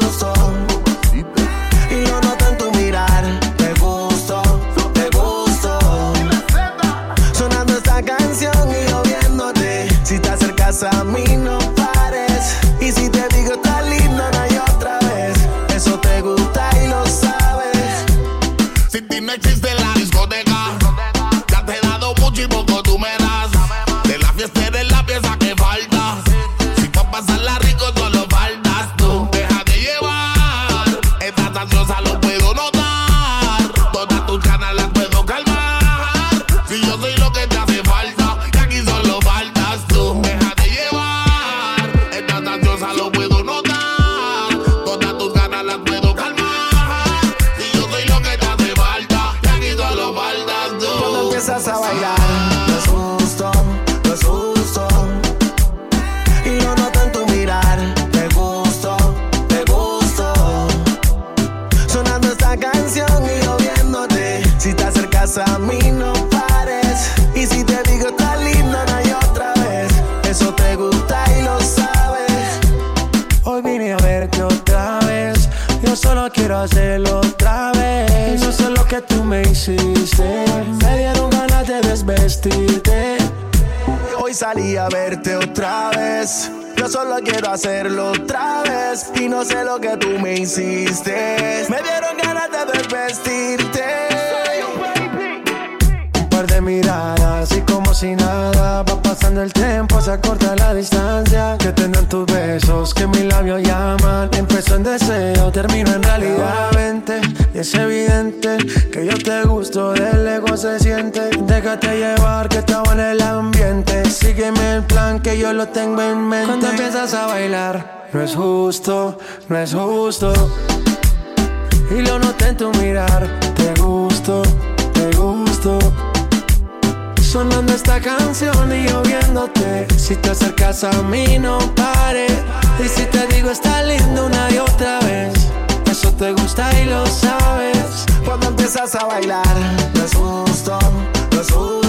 quiero hacerlo otra vez. Y no sé lo que tú me hiciste. Me dieron ganas de desvestir Cuando el tiempo se acorta la distancia Que tengan tus besos, que mis labios llaman. Empezó en deseo, termino en realidad. Vente, y es evidente Que yo te gusto, del ego se siente. Déjate llevar, que estaba en el ambiente. Sígueme el plan, que yo lo tengo en mente. Cuando empiezas a bailar No es justo, no es justo. Y lo noté en tu mirar. Te gusto, te gusto. Sonando esta canción y lloviéndote. Si te acercas a mí, no pare. Y si te digo, está lindo una y otra vez. Eso te gusta y lo sabes. Cuando empiezas a bailar, no es justo, no es justo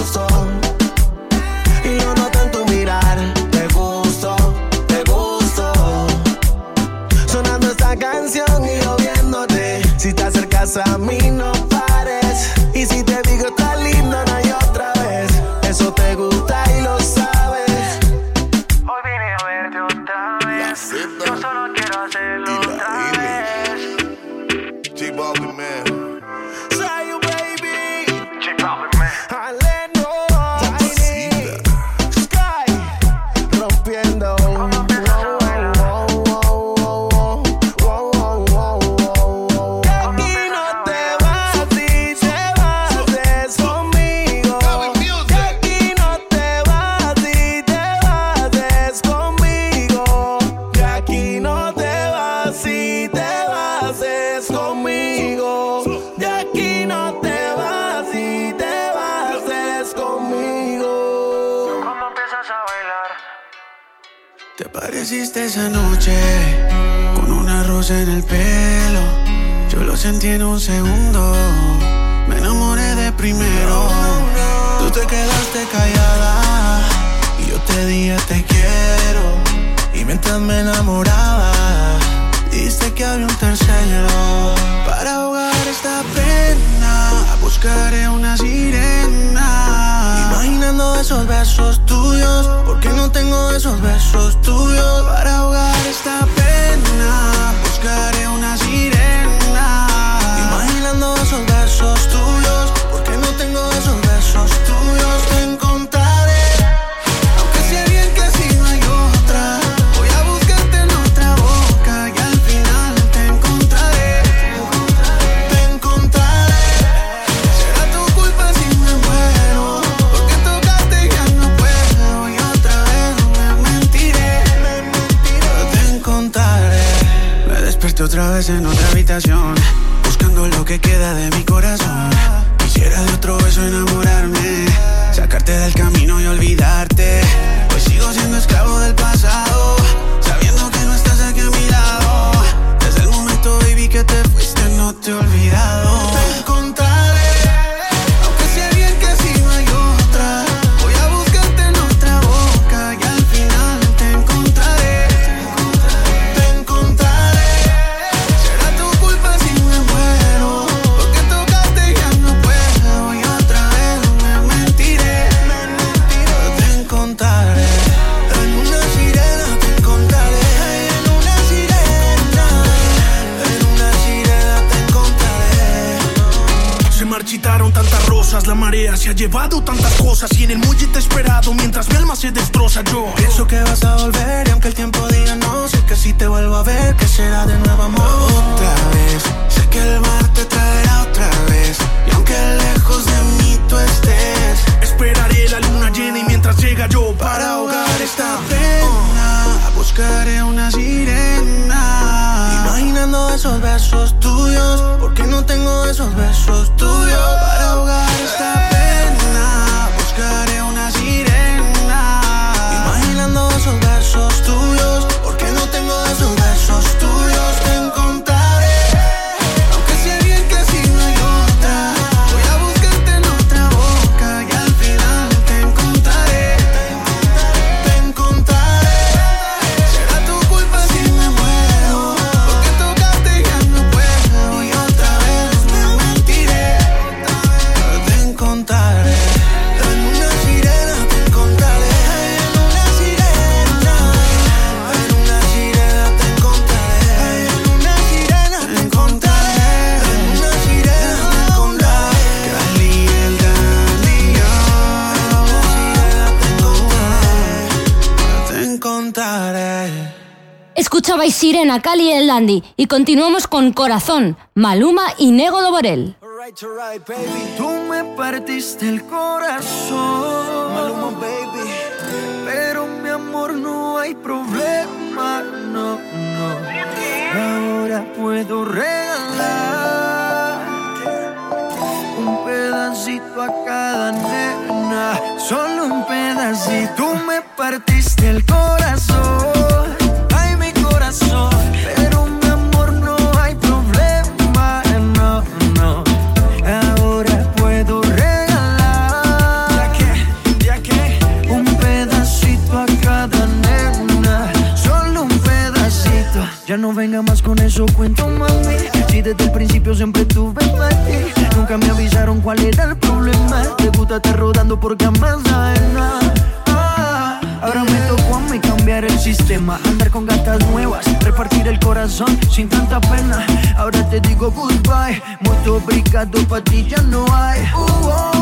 Cali y el Dandy y continuamos con Corazón, Maluma y Nego de Borel. Right right, Tú me partiste el corazón, Maluma, baby. Pero mi amor no hay problema, no, no. Ahora puedo regalar un pedacito a cada nena, solo un pedacito. Tú me partiste el corazón. no venga más con eso cuento, mami. Si desde el principio siempre tuve ti Nunca me avisaron cuál era el problema. Te gusta estar rodando por camas nada. Ah, ahora me tocó a mí cambiar el sistema, andar con gatas nuevas, repartir el corazón sin tanta pena. Ahora te digo goodbye, mucho obrigado pa' ti ya no hay. Uh -oh.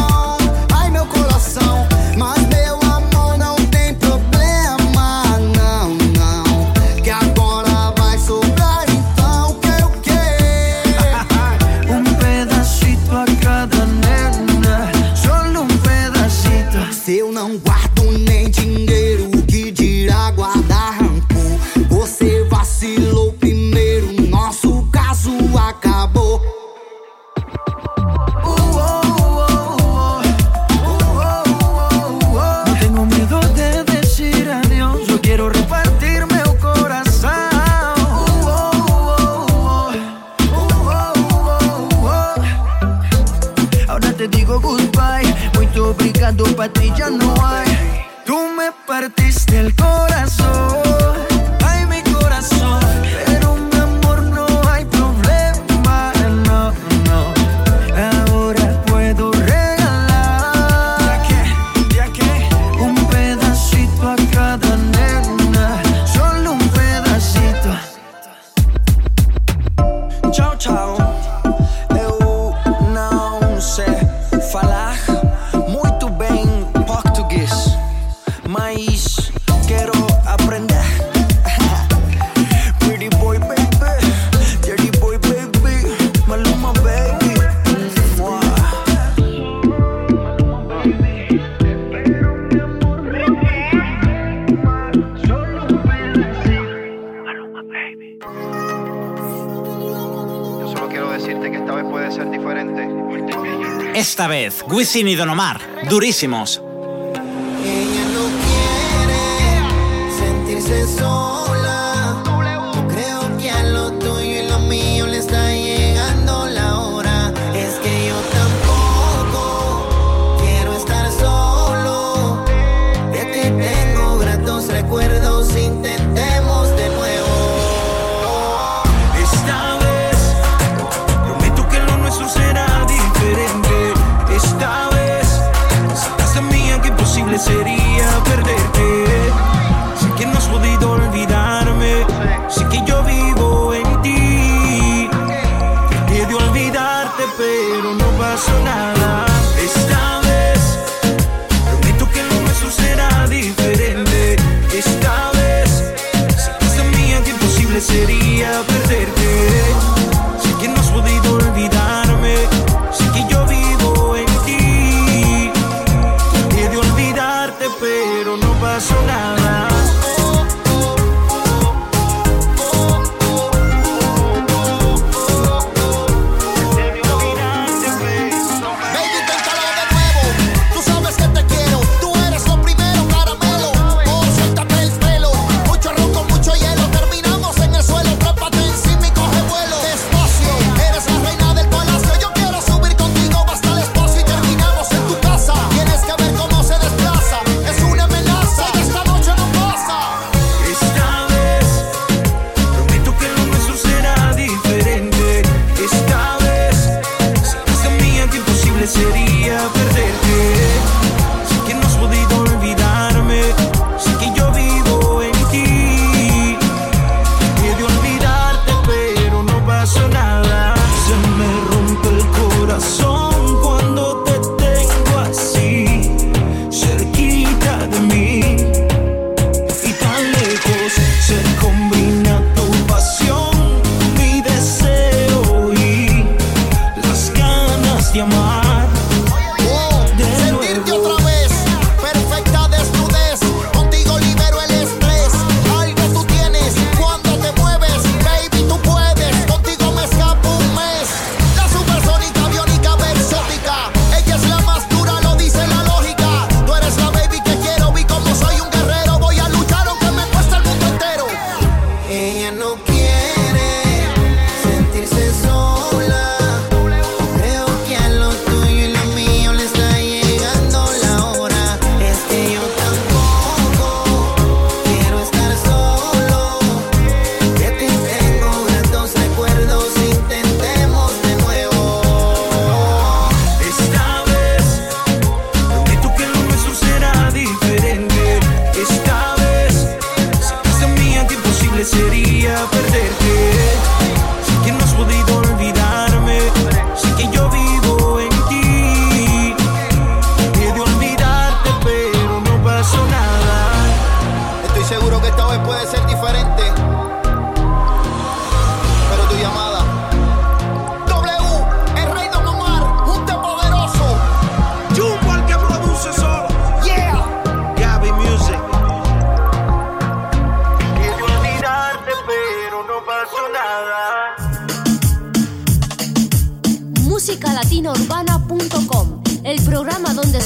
para ti ya no hay. Tú me partiste el corazón Esta vez, Wisin y Don Omar, durísimos. Ella no quiere sentirse sola.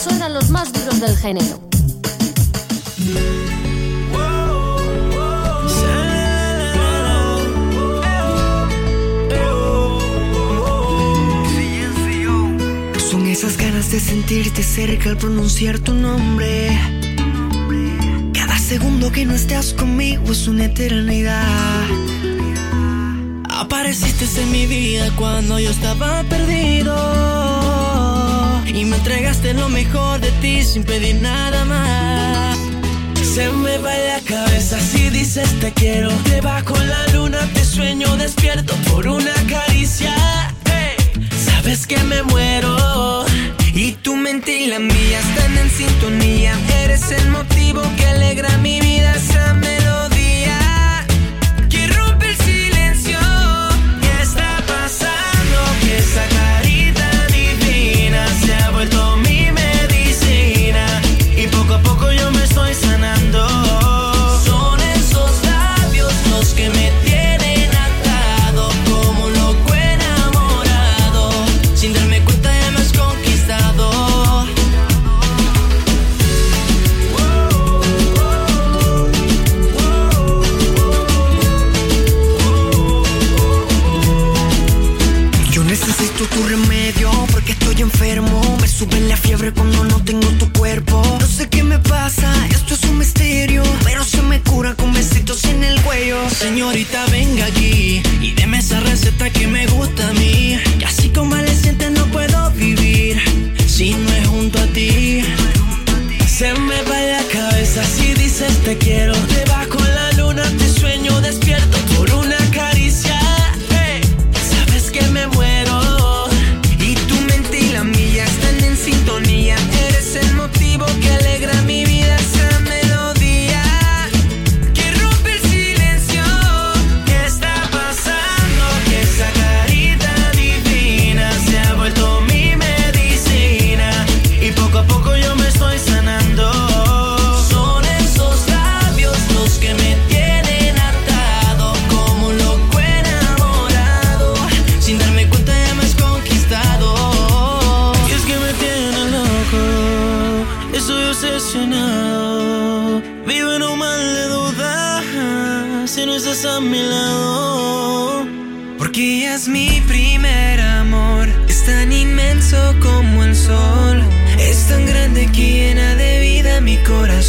eso eran los más duros del género. Son esas ganas de sentirte cerca al pronunciar tu nombre. Cada segundo que no estás conmigo es una eternidad. Apareciste en mi vida cuando yo estaba perdido y me entregaste lo mejor de ti sin pedir nada más. Se me va la cabeza si dices te quiero. Debajo la luna te sueño despierto por una caricia. Sabes que me muero. Y tu mente y la mía están en sintonía. Eres el motivo que alegra mi vida. Esa la fiebre cuando no tengo tu cuerpo. No sé qué me pasa, esto es un misterio. Pero se me cura con besitos en el cuello. Señorita, venga aquí y deme esa receta que me gusta a mí. Y así como le sientes no puedo vivir si no es junto a ti. Se me va la cabeza si dices te quiero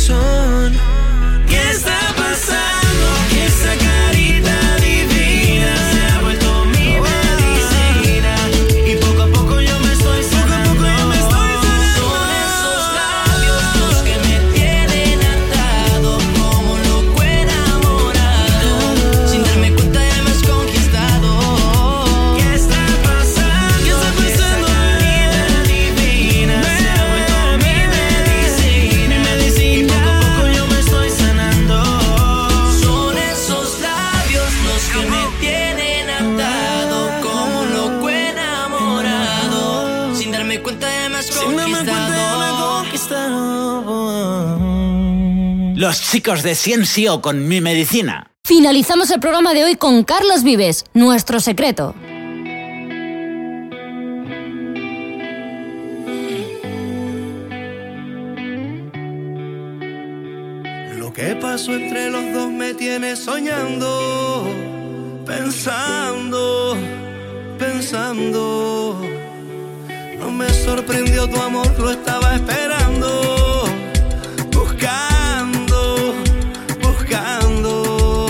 sun. Los chicos de Ciencio con mi medicina. Finalizamos el programa de hoy con Carlos Vives, nuestro secreto. Lo que pasó entre los dos me tiene soñando, pensando, pensando no me sorprendió tu amor, lo estaba esperando. Buscando, buscando.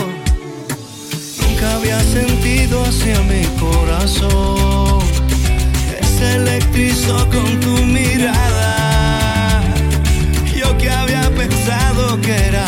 Nunca había sentido hacia mi corazón. Se electrizó con tu mirada. Yo que había pensado que era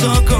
pasó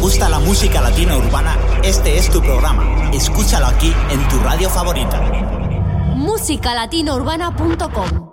gusta la música latina urbana, este es tu programa. Escúchalo aquí en tu radio favorita. musicalatinourbana.com